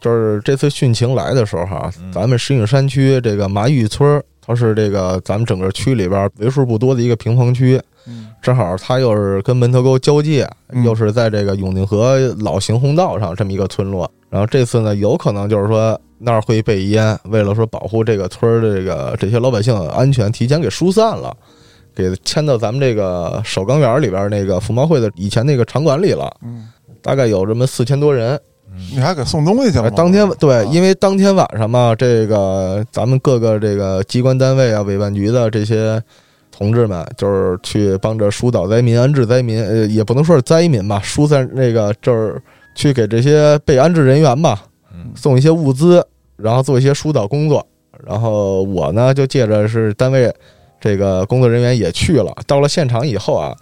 就是这次汛情来的时候哈，嗯咱们石景山区这个麻峪村儿，它是这个咱们整个区里边为数不多的一个平房区，嗯正好它又是跟门头沟交界，嗯又是在这个永定河老行洪道上这么一个村落。然后这次呢，有可能就是说那儿会被淹，为了说保护这个村儿的这个这些老百姓安全，提前给疏散了，给迁到咱们这个首钢园里边那个服贸会的以前那个场馆里了。嗯，大概有这么四千多人。你还给送东西去了当天对，啊因为当天晚上嘛，这个咱们各个这个机关单位啊、委办局的这些同志们，就是去帮着疏导灾民、安置灾民，呃，也不能说是灾民吧，疏散那个就是去给这些被安置人员吧嗯送一些物资，然后做一些疏导工作。然后我呢，就借着是单位这个工作人员也去了，到了现场以后啊。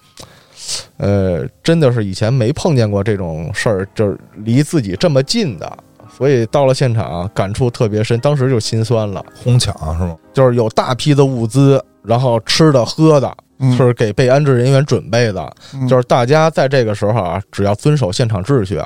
呃，真的是以前没碰见过这种事儿，就是离自己这么近的，所以到了现场感触特别深，当时就心酸了。哄抢是吗？就是有大批的物资，然后吃的喝的，嗯是给被安置人员准备的。嗯就是大家在这个时候啊，只要遵守现场秩序，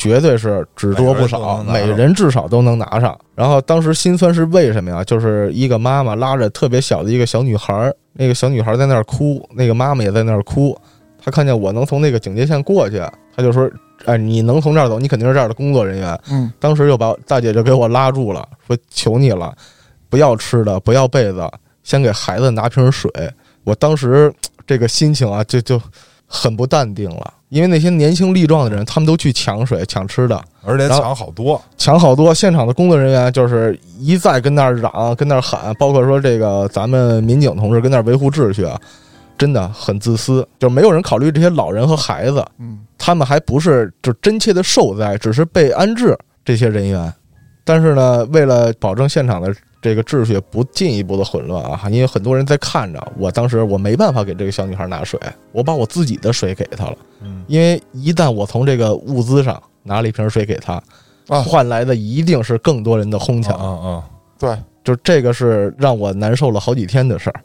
绝对是只多不少，每人至少都能拿上。然后当时心酸是为什么呀？就是一个妈妈拉着特别小的一个小女孩儿，那个小女孩在那儿哭，那个妈妈也在那儿哭。她看见我能从那个警戒线过去，她就说：“哎，你能从这儿走，你肯定是这儿的工作人员。”嗯当时就把大姐就给我拉住了，说：“求你了，不要吃的，不要被子，先给孩子拿瓶水。”我当时这个心情啊，就就很不淡定了。因为那些年轻力壮的人，他们都去抢水、抢吃的，而且抢好多，抢好多。现场的工作人员就是一再跟那儿嚷、跟那儿喊，包括说这个咱们民警同志跟那儿维护秩序啊，真的很自私，就没有人考虑这些老人和孩子。嗯，他们还不是就真切的受灾，只是被安置这些人员。但是呢，为了保证现场的这个秩序不进一步的混乱啊，因为很多人在看着，我当时我没办法给这个小女孩拿水，我把我自己的水给她了。嗯，因为一旦我从这个物资上拿了一瓶水给她，啊换来的一定是更多人的哄抢，嗯嗯。对，就这个是让我难受了好几天的事儿。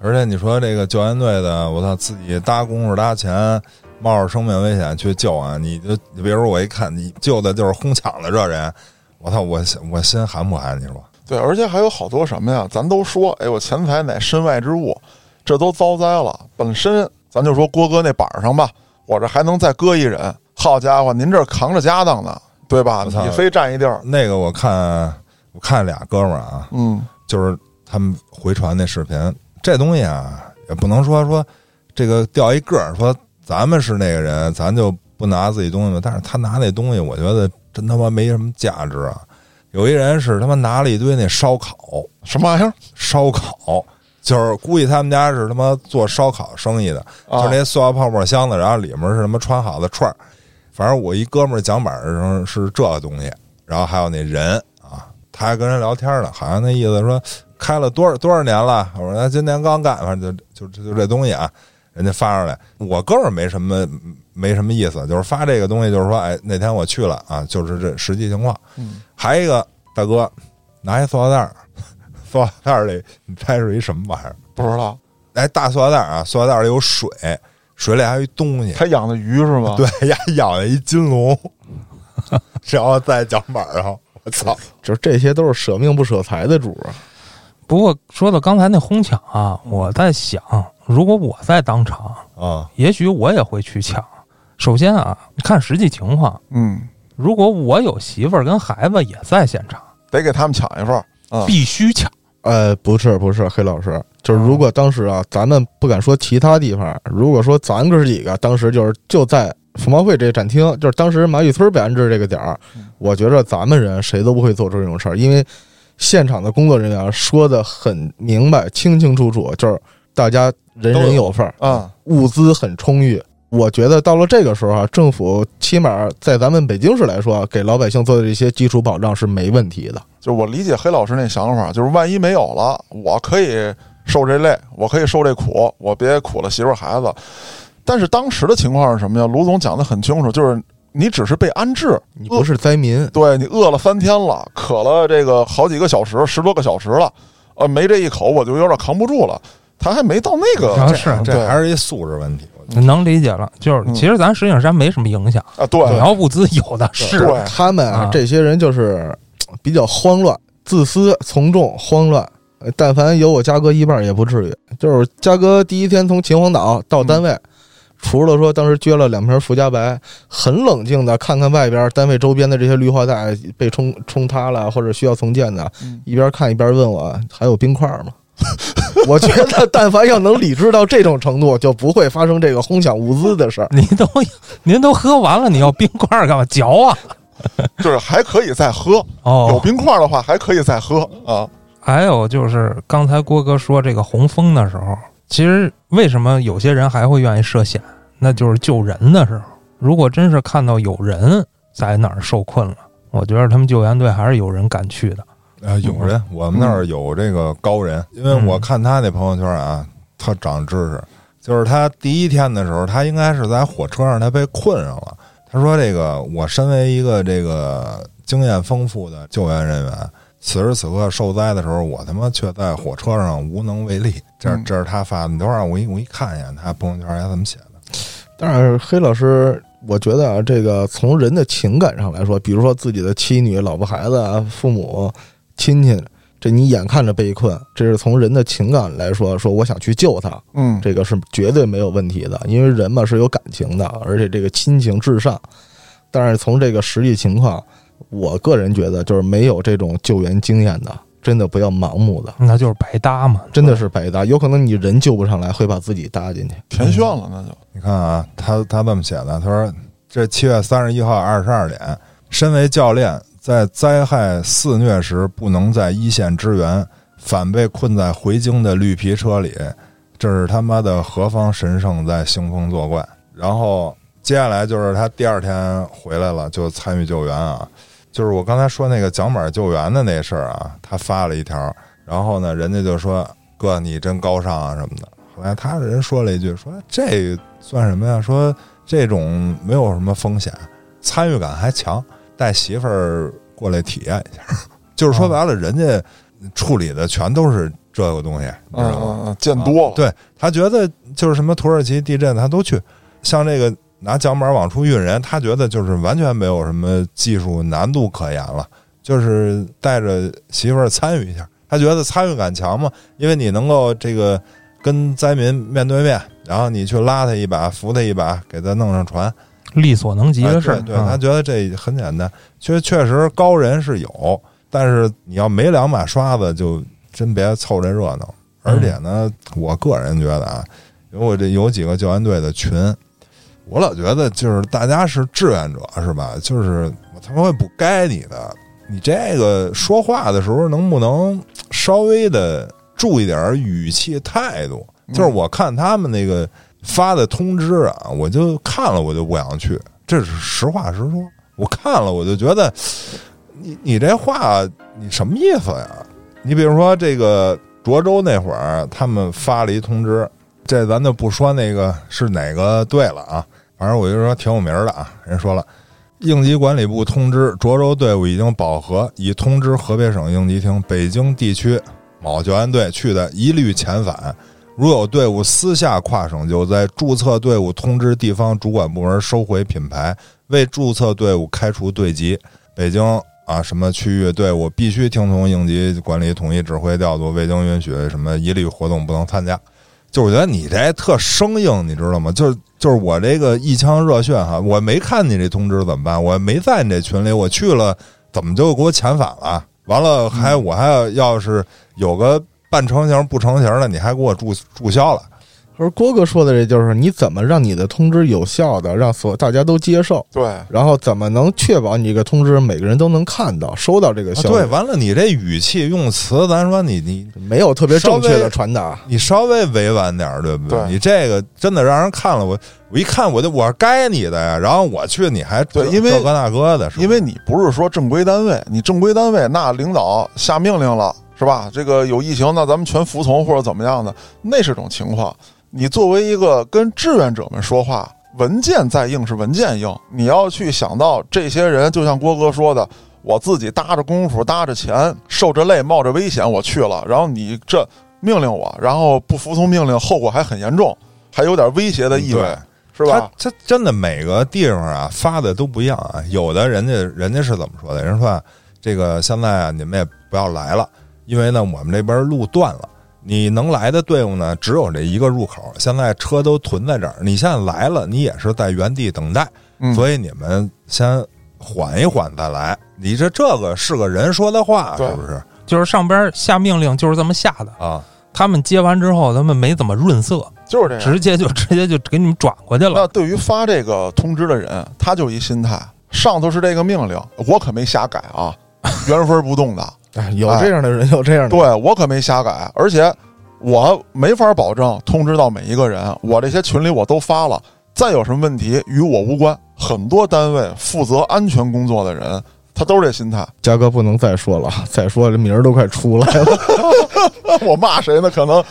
而且你说这个救援队的，我操，自己搭功夫搭钱，冒着生命危险去救啊！你就你比如我一看你救的就是哄抢的这人，我操，我心我心寒不寒？你说？对，而且还有好多什么呀？咱都说，哎，我钱财乃身外之物，这都遭灾了。本身咱就说郭哥那板儿上吧，我这还能再搁一人。好家伙，您这扛着家当呢，对吧？你非占一地儿，那个我看我看俩哥们儿啊，嗯，就是他们回传那视频，这东西啊，也不能说说这个掉一个儿，说咱们是那个人，咱就不拿自己东西了。但是他拿那东西，我觉得真他妈没什么价值啊。有一人是他妈拿了一堆那烧烤，什么玩意儿烧烤就是估计他们家是他妈做烧烤生意的，啊？就是那塑料泡沫箱子，然后里面是什么穿好的串儿。反正我一哥们儿讲板儿上是这个东西，然后还有那人啊，他还跟人聊天呢，好像那意思说开了多少多少年了。我说他今年刚干，反正就就就这东西啊，人家发上来，我哥们儿没什么没什么意思，就是发这个东西，就是说，哎，那天我去了啊，就是这实际情况。嗯，还一个大哥拿一塑料袋儿，塑料袋儿里你猜是一什么玩意儿？不知道，哎，大塑料袋儿啊，塑料袋儿里有水，水里还有一东西，他养的鱼是吗？对，呀，养了一金龙，然后在脚板上，我操！就是这些都是舍命不舍财的主啊。不过说到刚才那哄抢啊，我在想，如果我在当场，啊，也许我也会去抢。首先啊，看实际情况，嗯，如果我有媳妇儿跟孩子也在现场，得给他们抢一份儿。啊，必须抢。呃，不是不是，黑老师，就是如果当时啊，咱们不敢说其他地方，如果说咱哥几个当时就是就在服贸会这个展厅，就是当时马玉村被安置这个点儿，我觉着咱们人谁都不会做出这种事儿，因为现场的工作人员说的很明白、清清楚楚，就是大家人人有份儿，啊，物资很充裕。我觉得到了这个时候啊，政府起码在咱们北京市来说啊，给老百姓做的这些基础保障是没问题的。就是我理解黑老师那想法，就是万一没有了，我可以受这累，我可以受这苦，我别苦了媳妇孩子。但是当时的情况是什么呀？卢总讲的很清楚，就是你只是被安置，你不是灾民，对你饿了三天了，渴了这个好几个小时，十多个小时了，呃，没这一口我就有点扛不住了。他还没到那个这对还是一素质问题。能理解了，就是嗯其实咱石景山没什么影响，啊，对主要物资有的是。对他们啊啊，这些人就是呃比较慌乱、自私、从众、慌乱。呃但凡有我嘉哥一半也不至于。就是嘉哥第一天从秦皇岛到单位，除了说当时撅了两瓶福加白，很冷静的看看外边单位周边的这些绿化带被冲冲塌了或者需要重建的，嗯一边看一边问我还有冰块吗？我觉得，但凡要能理智到这种程度，就不会发生这个哄抢物资的事儿。您都您都喝完了，你要冰块儿干嘛？嚼啊！就是还可以再喝哦，有哦，冰块的话还可以再喝啊。还有就是刚才郭哥说这个洪峰的时候，其实为什么有些人还会愿意涉险？那就是救人的时候，如果真是看到有人在哪儿受困了，我觉得他们救援队还是有人敢去的。啊，有人，我们那儿有这个高人，因为我看他那朋友圈啊，他长知识。就是他第一天的时候，他应该是在火车上，他被困上了。他说：“这个，我身为一个这个经验丰富的救援人员，此时此刻受灾的时候，我他妈却在火车上无能为力。”这嗯这是他发的，你等会儿我一我一看一眼，他朋友圈他怎么写的？但是黑老师，我觉得啊，这个从人的情感上来说，比如说自己的妻女、老婆、孩子啊、父母、亲戚，这你眼看着被困，这是从人的情感来说，说我想去救他，嗯，这个是绝对没有问题的，因为人嘛是有感情的，而且这个亲情至上。但是从这个实际情况，我个人觉得就是没有这种救援经验的，真的不要盲目的，那就是白搭嘛。真的是白搭，有可能你人救不上来，会把自己搭进去。全炫了，那就你看啊，他他这么写的，他说这七月三十一号二十二点，身为教练，在灾害肆虐时不能在一线支援，反被困在回京的绿皮车里，这是他妈的何方神圣在兴风作怪？然后接下来就是他第二天回来了，就参与救援啊，就是我刚才说那个桨板救援的那事儿啊，他发了一条，然后呢，人家就说哥你真高尚啊什么的。后来他人说了一句，说这算什么呀？说这种没有什么风险，参与感还强，带媳妇儿过来体验一下。就是说白了，人家处理的全都是这个东西，你知嗯道吗？见多了，对他觉得就是什么土耳其地震他都去，像这个拿桨板往出运人，他觉得就是完全没有什么技术难度可言了，就是带着媳妇儿参与一下，他觉得参与感强嘛，因为你能够这个跟灾民面对面，然后你去拉他一把，扶他一把，给他弄上船，力所能及的事儿。哎对他觉得这很简单，确确实高人是有，但是你要没两把刷子，就真别凑这热闹。而且呢，我个人觉得啊，因为我这有几个救援队的群，我老觉得就是大家是志愿者是吧？就是我他妈会不该你的，你这个说话的时候能不能稍微的注意点语气态度？就是我看他们那个发的通知啊，我就看了我就不想去，这是实话实说。我看了我就觉得，你你这话你什么意思呀？你比如说这个涿州那会儿，他们发了一通知，这咱就不说那个是哪个队了啊，反正我就说挺有名的啊。人说了，应急管理部通知，涿州队伍已经饱和，已通知河北省应急厅，北京地区某救援队去的一律遣返。如有队伍私下跨省救灾，注册队伍通知地方主管部门收回品牌，为注册队伍开除队籍。北京啊，什么区域队伍必须听从应急管理统一指挥调度，未经允许什么一律活动不能参加。就我觉得你这特生硬，你知道吗？就是就是我这个一腔热血哈，我没看你这通知怎么办？我没在你这群里，我去了怎么就给我遣返了？完了还我还要要是有个半成型不成型的，你还给我注注销了。而郭哥说的这就是你怎么让你的通知有效的让所大家都接受，对，然后怎么能确保你这个通知每个人都能看到、收到这个啊消息？对，完了你这语气用词，咱说你你没有特别正确的传达。你稍微委婉点儿，对不对你这个真的让人看了，我我一看我就我是该你的呀，然后我去你还这对因为这个那个的，因为你不是说正规单位，你正规单位那领导下命令了是吧？这个有疫情，那咱们全服从或者怎么样的，那是种情况。你作为一个跟志愿者们说话，文件再硬是文件硬，你要去想到这些人，就像郭哥说的，我自己搭着功夫、搭着钱、受着累、冒着危险我去了，然后你这命令我，然后不服从命令，后果还很严重，还有点威胁的意味对，是吧？他他真的每个地方啊发的都不一样啊，有的人家人家是怎么说的？人说啊，这个现在啊你们也不要来了，因为呢我们这边路断了。你能来的队伍呢，只有这一个入口，现在车都囤在这儿。你现在来了，你也是在原地等待，嗯所以你们先缓一缓再来。你这这个是个人说的话，是不是就是上边下命令就是这么下的，啊？他们接完之后，他们没怎么润色，就是这样。直接就直接就给你们转过去了。那对于发这个通知的人，他就一心态，上头是这个命令，我可没瞎改啊，原封不动的。哎，有这样的人，有这样的人。对我可没瞎改，而且我没法保证通知到每一个人，我这些群里我都发了，再有什么问题与我无关。很多单位负责安全工作的人，他都是这心态。嘉哥不能再说了，再说这名儿都快出来了。我骂谁呢？可能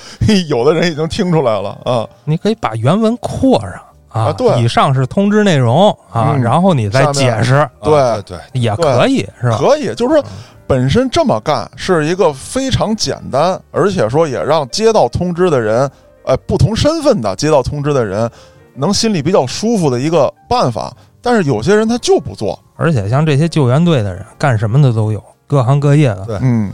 有的人已经听出来了啊。你可以把原文扩上啊，啊对以上是通知内容啊，嗯然后你再解释对啊对，也可以是吧？可以，就是说本身这么干是一个非常简单，而且说也让接到通知的人，呃，不同身份的接到通知的人，能心里比较舒服的一个办法。但是有些人他就不做，而且像这些救援队的人，干什么的都有，各行各业的。对嗯，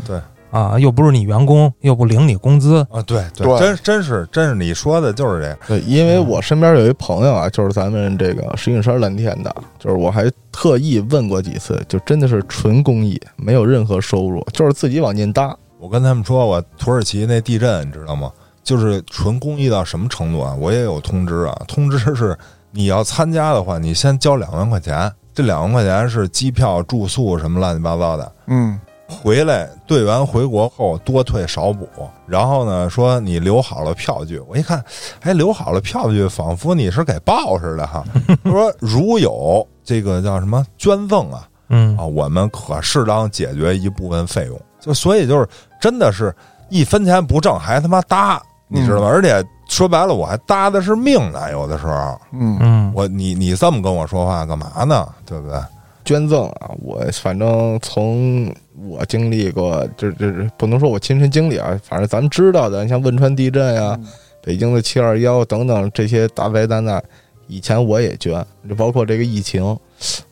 啊，又不是你员工，又不领你工资，啊，对对真真是真是你说的就是这个，对，因为我身边有一朋友啊，就是咱们这个石景山蓝天的，就是我还特意问过几次，就真的是纯公益，没有任何收入，就是自己往进搭。我跟他们说，我土耳其那地震，你知道吗？就是纯公益到什么程度啊？我也有通知啊，通知是你要参加的话，你先交两万块钱，这两万块钱是机票、住宿什么乱七八糟的。嗯回来兑完回国后多退少补，然后呢说你留好了票据，我一看，哎，留好了票据，仿佛你是给报似的哈。他说如有这个叫什么捐赠啊嗯啊，我们可适当解决一部分费用。就所以就是真的是一分钱不挣还他妈搭，你知道吗？而且说白了，我还搭的是命呢，有的时候嗯嗯，我你你这么跟我说话干嘛呢？对不对？捐赠啊，我反正从我经历过，这这这不能说我亲身经历啊，反正咱知道的，像汶川地震呀、北京的七二幺等等这些大灾难呐，以前我也捐，就包括这个疫情。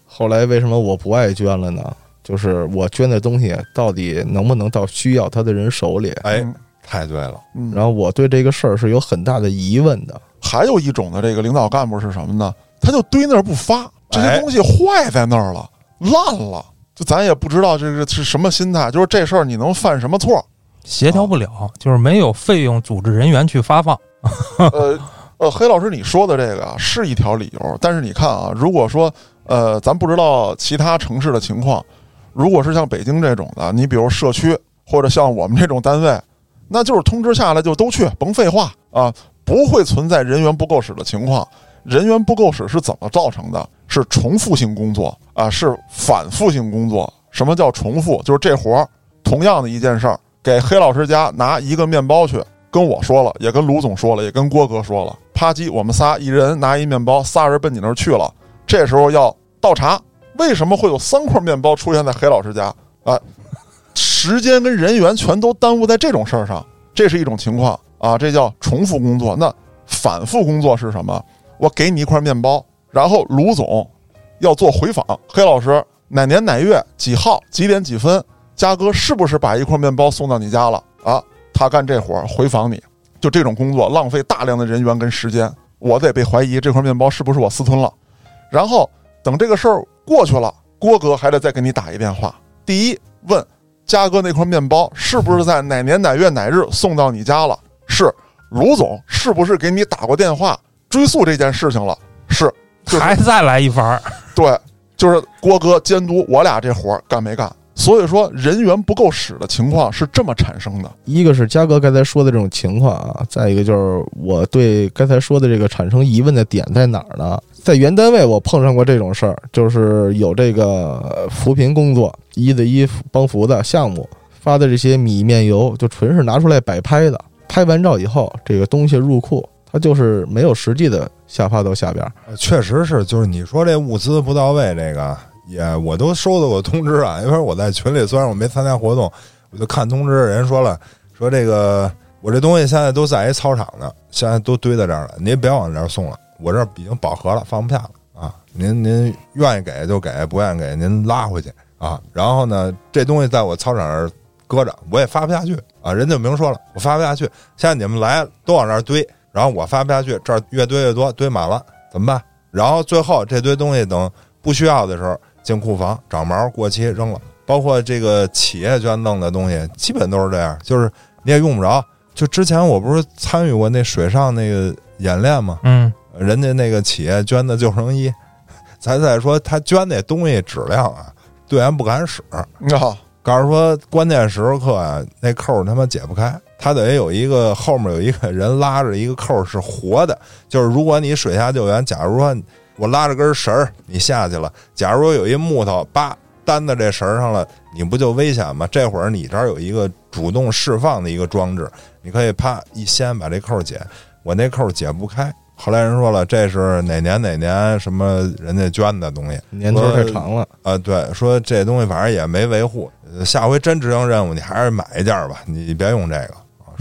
后来为什么我不爱捐了呢？就是我捐的东西到底能不能到需要它的人手里？哎嗯，太对了，嗯，然后我对这个事儿是有很大的疑问的。还有一种的这个领导干部是什么呢？他就堆那儿不发，这些哎东西坏在那儿了，烂了，就咱也不知道这个是什么心态。就是这事儿你能犯什么错？协调不了，就是没有费用组织人员去发放。呃呃，黑老师你说的这个啊是一条理由，但是你看啊，如果说呃，咱不知道其他城市的情况，如果是像北京这种的，你比如社区或者像我们这种单位，那就是通知下来就都去，甭废话啊，不会存在人员不够使的情况。人员不够使是怎么造成的？是重复性工作啊，是反复性工作。什么叫重复？就是这活儿同样的一件事儿，给黑老师家拿一个面包去，跟我说了，也跟卢总说了，也跟郭哥说了，啪叽，我们仨一人拿一面包，仨人奔你那儿去了。这时候要倒查，为什么会有三块面包出现在黑老师家啊？时间跟人员全都耽误在这种事儿上，这是一种情况啊，这叫重复工作。那反复工作是什么？我给你一块面包，然后卢总要做回访，黑老师哪年哪月几号几点几分，嘉哥是不是把一块面包送到你家了啊？他干这活儿回访你，就这种工作浪费大量的人员跟时间，我得被怀疑这块面包是不是我私吞了。然后等这个事儿过去了，郭哥还得再给你打一电话。第一，问嘉哥那块面包是不是在哪年哪月哪日送到你家了？是。卢总是不是给你打过电话追溯这件事情了？是。就是还再来一番儿，对，就是郭哥监督我俩这活儿干没干。所以说，人员不够使的情况是这么产生的。一个是嘉哥刚才说的这种情况啊，再一个就是我对刚才说的这个产生疑问的点在哪儿呢？在原单位我碰上过这种事儿，就是有这个呃扶贫工作一对一帮扶的项目发的这些米面油，就纯是拿出来摆拍的。拍完照以后，这个东西入库，它就是没有实际的下发到下边儿。确实是，就是你说这物资不到位，这个也我都收到过通知啊。因为我在群里，虽然我没参加活动，我就看通知，人说了，说这个我这东西现在都在一操场呢，现在都堆在这儿了，您别往这儿送了，我这儿已经饱和了，放不下了啊。您您愿意给就给，不愿意给您拉回去啊。然后呢，这东西在我操场上搁着，我也发不下去啊。人就明说了，我发不下去，现在你们来都往这儿堆，然后我发不下去，这儿越堆越多，堆满了怎么办？然后最后这堆东西等不需要的时候进库房长毛过期扔了。包括这个企业捐赠的东西，基本都是这样，就是你也用不着。就之前我不是参与过那水上那个演练吗？嗯，人家那个企业捐的救生衣，咱再说他捐那东西质量啊，队员不敢使。啊，告诉说关键时刻啊，那扣他妈解不开，他得有一个后面有一个人拉着一个扣是活的，就是如果你水下救援，假如说我拉着根绳儿你下去了，假如说有一木头叭担在这绳儿上了，你不就危险吗？这会儿你这儿有一个主动释放的一个装置，你可以啪一掀把这扣儿解，我那扣儿解不开。后来人说了，这是哪年哪年什么人家捐的东西，年头太长了，啊，对，说这东西反正也没维护，呃下回真执行任务，你还是买一件吧，你别用这个。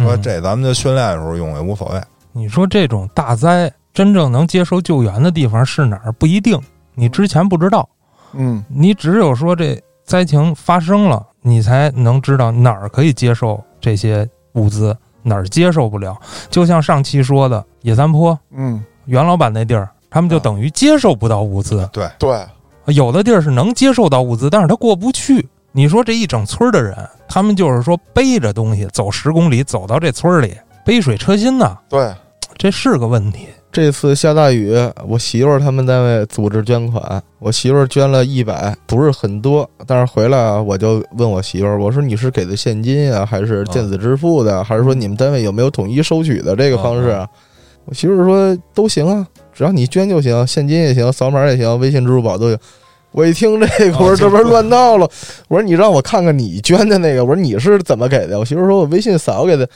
啊说嗯这咱们就训练的时候用也无所谓。你说这种大灾真正能接受救援的地方是哪儿？不一定，你之前不知道，嗯你只有说这灾情发生了，你才能知道哪儿可以接受这些物资，哪儿接受不了。就像上期说的，野三坡嗯，袁老板那地儿，他们就啊等于接受不到物资。对对，有的地儿是能接受到物资，但是他过不去。你说这一整村的人，他们就是说背着东西走十公里，走到这村儿里，杯水车薪呐，对，这是个问题。这次下大雨，我媳妇儿他们单位组织捐款，我媳妇儿捐了一百，不是很多，但是回来啊，我就问我媳妇儿，我说你是给的现金啊，还是电子支付的，还是说你们单位有没有统一收取的这个方式啊？我媳妇儿说都行啊，只要你捐就行，现金也行，扫码也行，微信、支付宝都行。我一听这个，我说这不是乱闹了？我说你让我看看你捐的那个，我说你是怎么给的？我媳妇儿说我微信扫给的。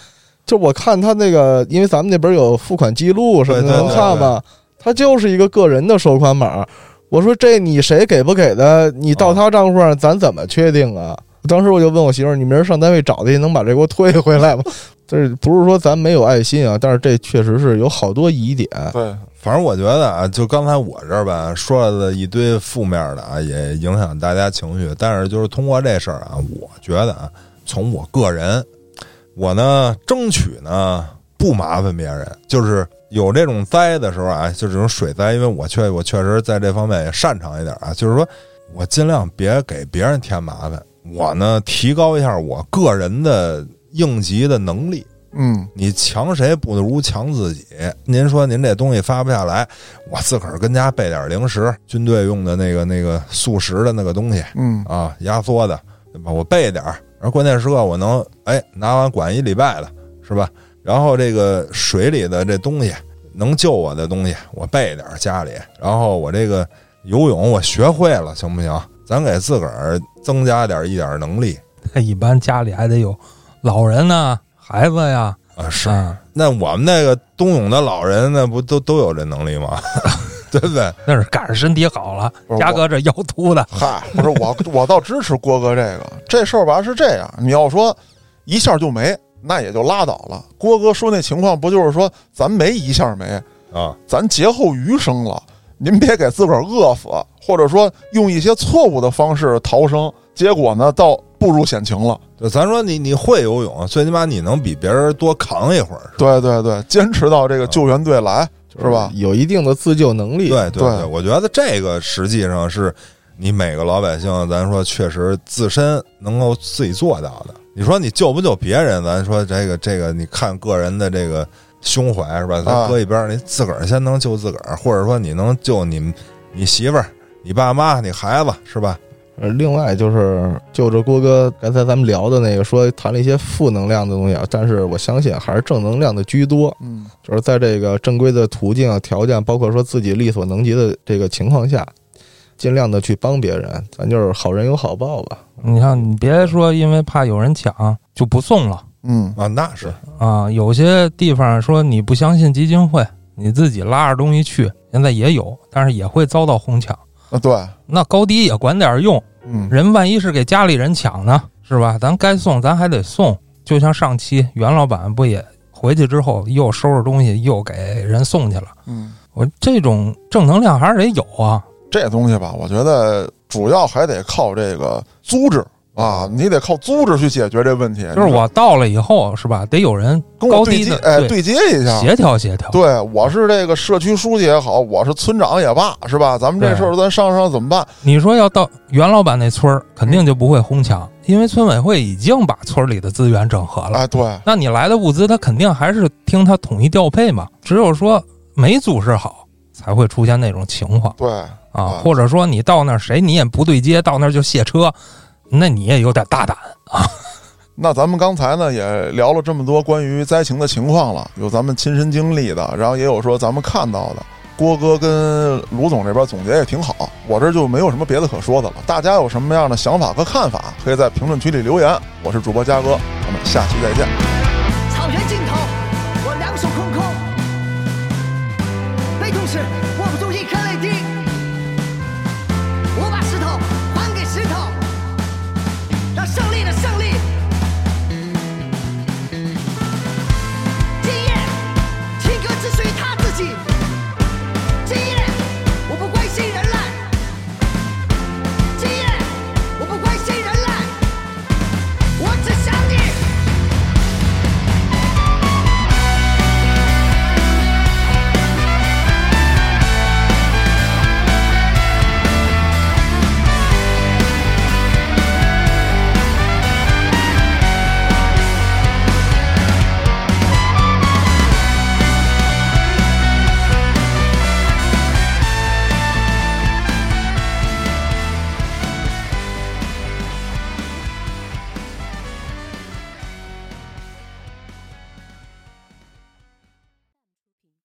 就我看他那个，因为咱们那边有付款记录什么的，能看吗？他就是一个个人的收款码。我说这你谁给不给的？你到他账户上，咱怎么确定啊？当时我就问我媳妇儿：“你明儿上单位找去，能把这给我退回来吗？”这不是说咱没有爱心啊，但是这确实是有好多疑点。对，反正我觉得啊，就刚才我这儿吧说了一堆负面的啊，也影响大家情绪。但是就是通过这事儿啊，我觉得啊，从我个人，我呢争取呢不麻烦别人，就是有这种灾的时候啊，就这种水灾，因为我确我确实在这方面也擅长一点啊，就是说我尽量别给别人添麻烦，我呢提高一下我个人的应急的能力。嗯，你强谁不如强自己。您说您这东西发不下来，我自个儿跟家备点零食，军队用的那个那个速食的那个东西嗯，啊，压缩的，对吧？我备点儿，然后关键时刻我能哎拿完管一礼拜的，是吧？然后这个水里的这东西能救我的东西，我备点儿家里。然后我这个游泳我学会了，行不行？咱给自个儿增加点儿一点儿能力那 一般家里还得有老人呐、孩子呀，啊！是，啊，那我们那个冬泳的老人，那不都都有这能力吗？对不对？那是赶上身体好了。嘉哥这腰突的，嗨，不是我，我倒支持郭哥这个这事儿吧，是这样，你要说一下就没，那也就拉倒了。郭哥说那情况不就是说咱没一下没，啊，咱劫后余生了，您别给自个儿饿死，或者说用一些错误的方式逃生，结果呢，倒步入险情了。就咱说你你会游泳，最起码你能比别人多扛一会儿，对对对，坚持到这个救援队来，是吧？有一定的自救能力。对对对我觉得这个实际上是你每个老百姓，咱说确实自身能够自己做到的。你说你救不救别人，咱说这个这个，你看个人的这个胸怀是吧？咱啊搁一边儿，你自个儿先能救自个儿，或者说你能救你你媳妇儿、你爸妈、你孩子是吧？呃，另外就是就着郭哥刚才咱们聊的那个，说谈了一些负能量的东西啊，但是我相信还是正能量的居多。嗯，就是在这个正规的途径、条件，包括说自己力所能及的这个情况下，尽量的去帮别人，咱就是好人有好报吧。你看，你别说因为怕有人抢就不送了嗯，啊，那是啊。有些地方说你不相信基金会，你自己拉着东西去，现在也有，但是也会遭到哄抢。啊，对，那高低也管点用，嗯，人万一是给家里人抢呢，是吧？咱该送咱还得送。就像上期袁老板不也回去之后又收拾东西又给人送去了？嗯，我这种正能量还是得有啊。这东西吧，我觉得主要还得靠这个组织啊，你得靠组织去解决这问题。就是我到了以后，是吧？得有人跟我对接，高低的哎，对接一下。协调协调。对，我是这个社区书记也好，我是村长也罢，是吧？咱们这事儿咱商量怎么办？你说要到袁老板那村儿，肯定就不会哄抢，因为村委会已经把村里的资源整合了。哎，对，那你来的物资，他肯定还是听他统一调配嘛。只有说没组织好，才会出现那种情况对，啊啊。或者说你到那儿谁你也不对接，到那儿就卸车，那你也有点大胆啊。那咱们刚才呢也聊了这么多关于灾情的情况了，有咱们亲身经历的，然后也有说咱们看到的。郭哥跟卢总这边总结也挺好，我这就没有什么别的可说的了。大家有什么样的想法和看法，可以在评论区里留言。我是主播嘉哥，咱们下期再见。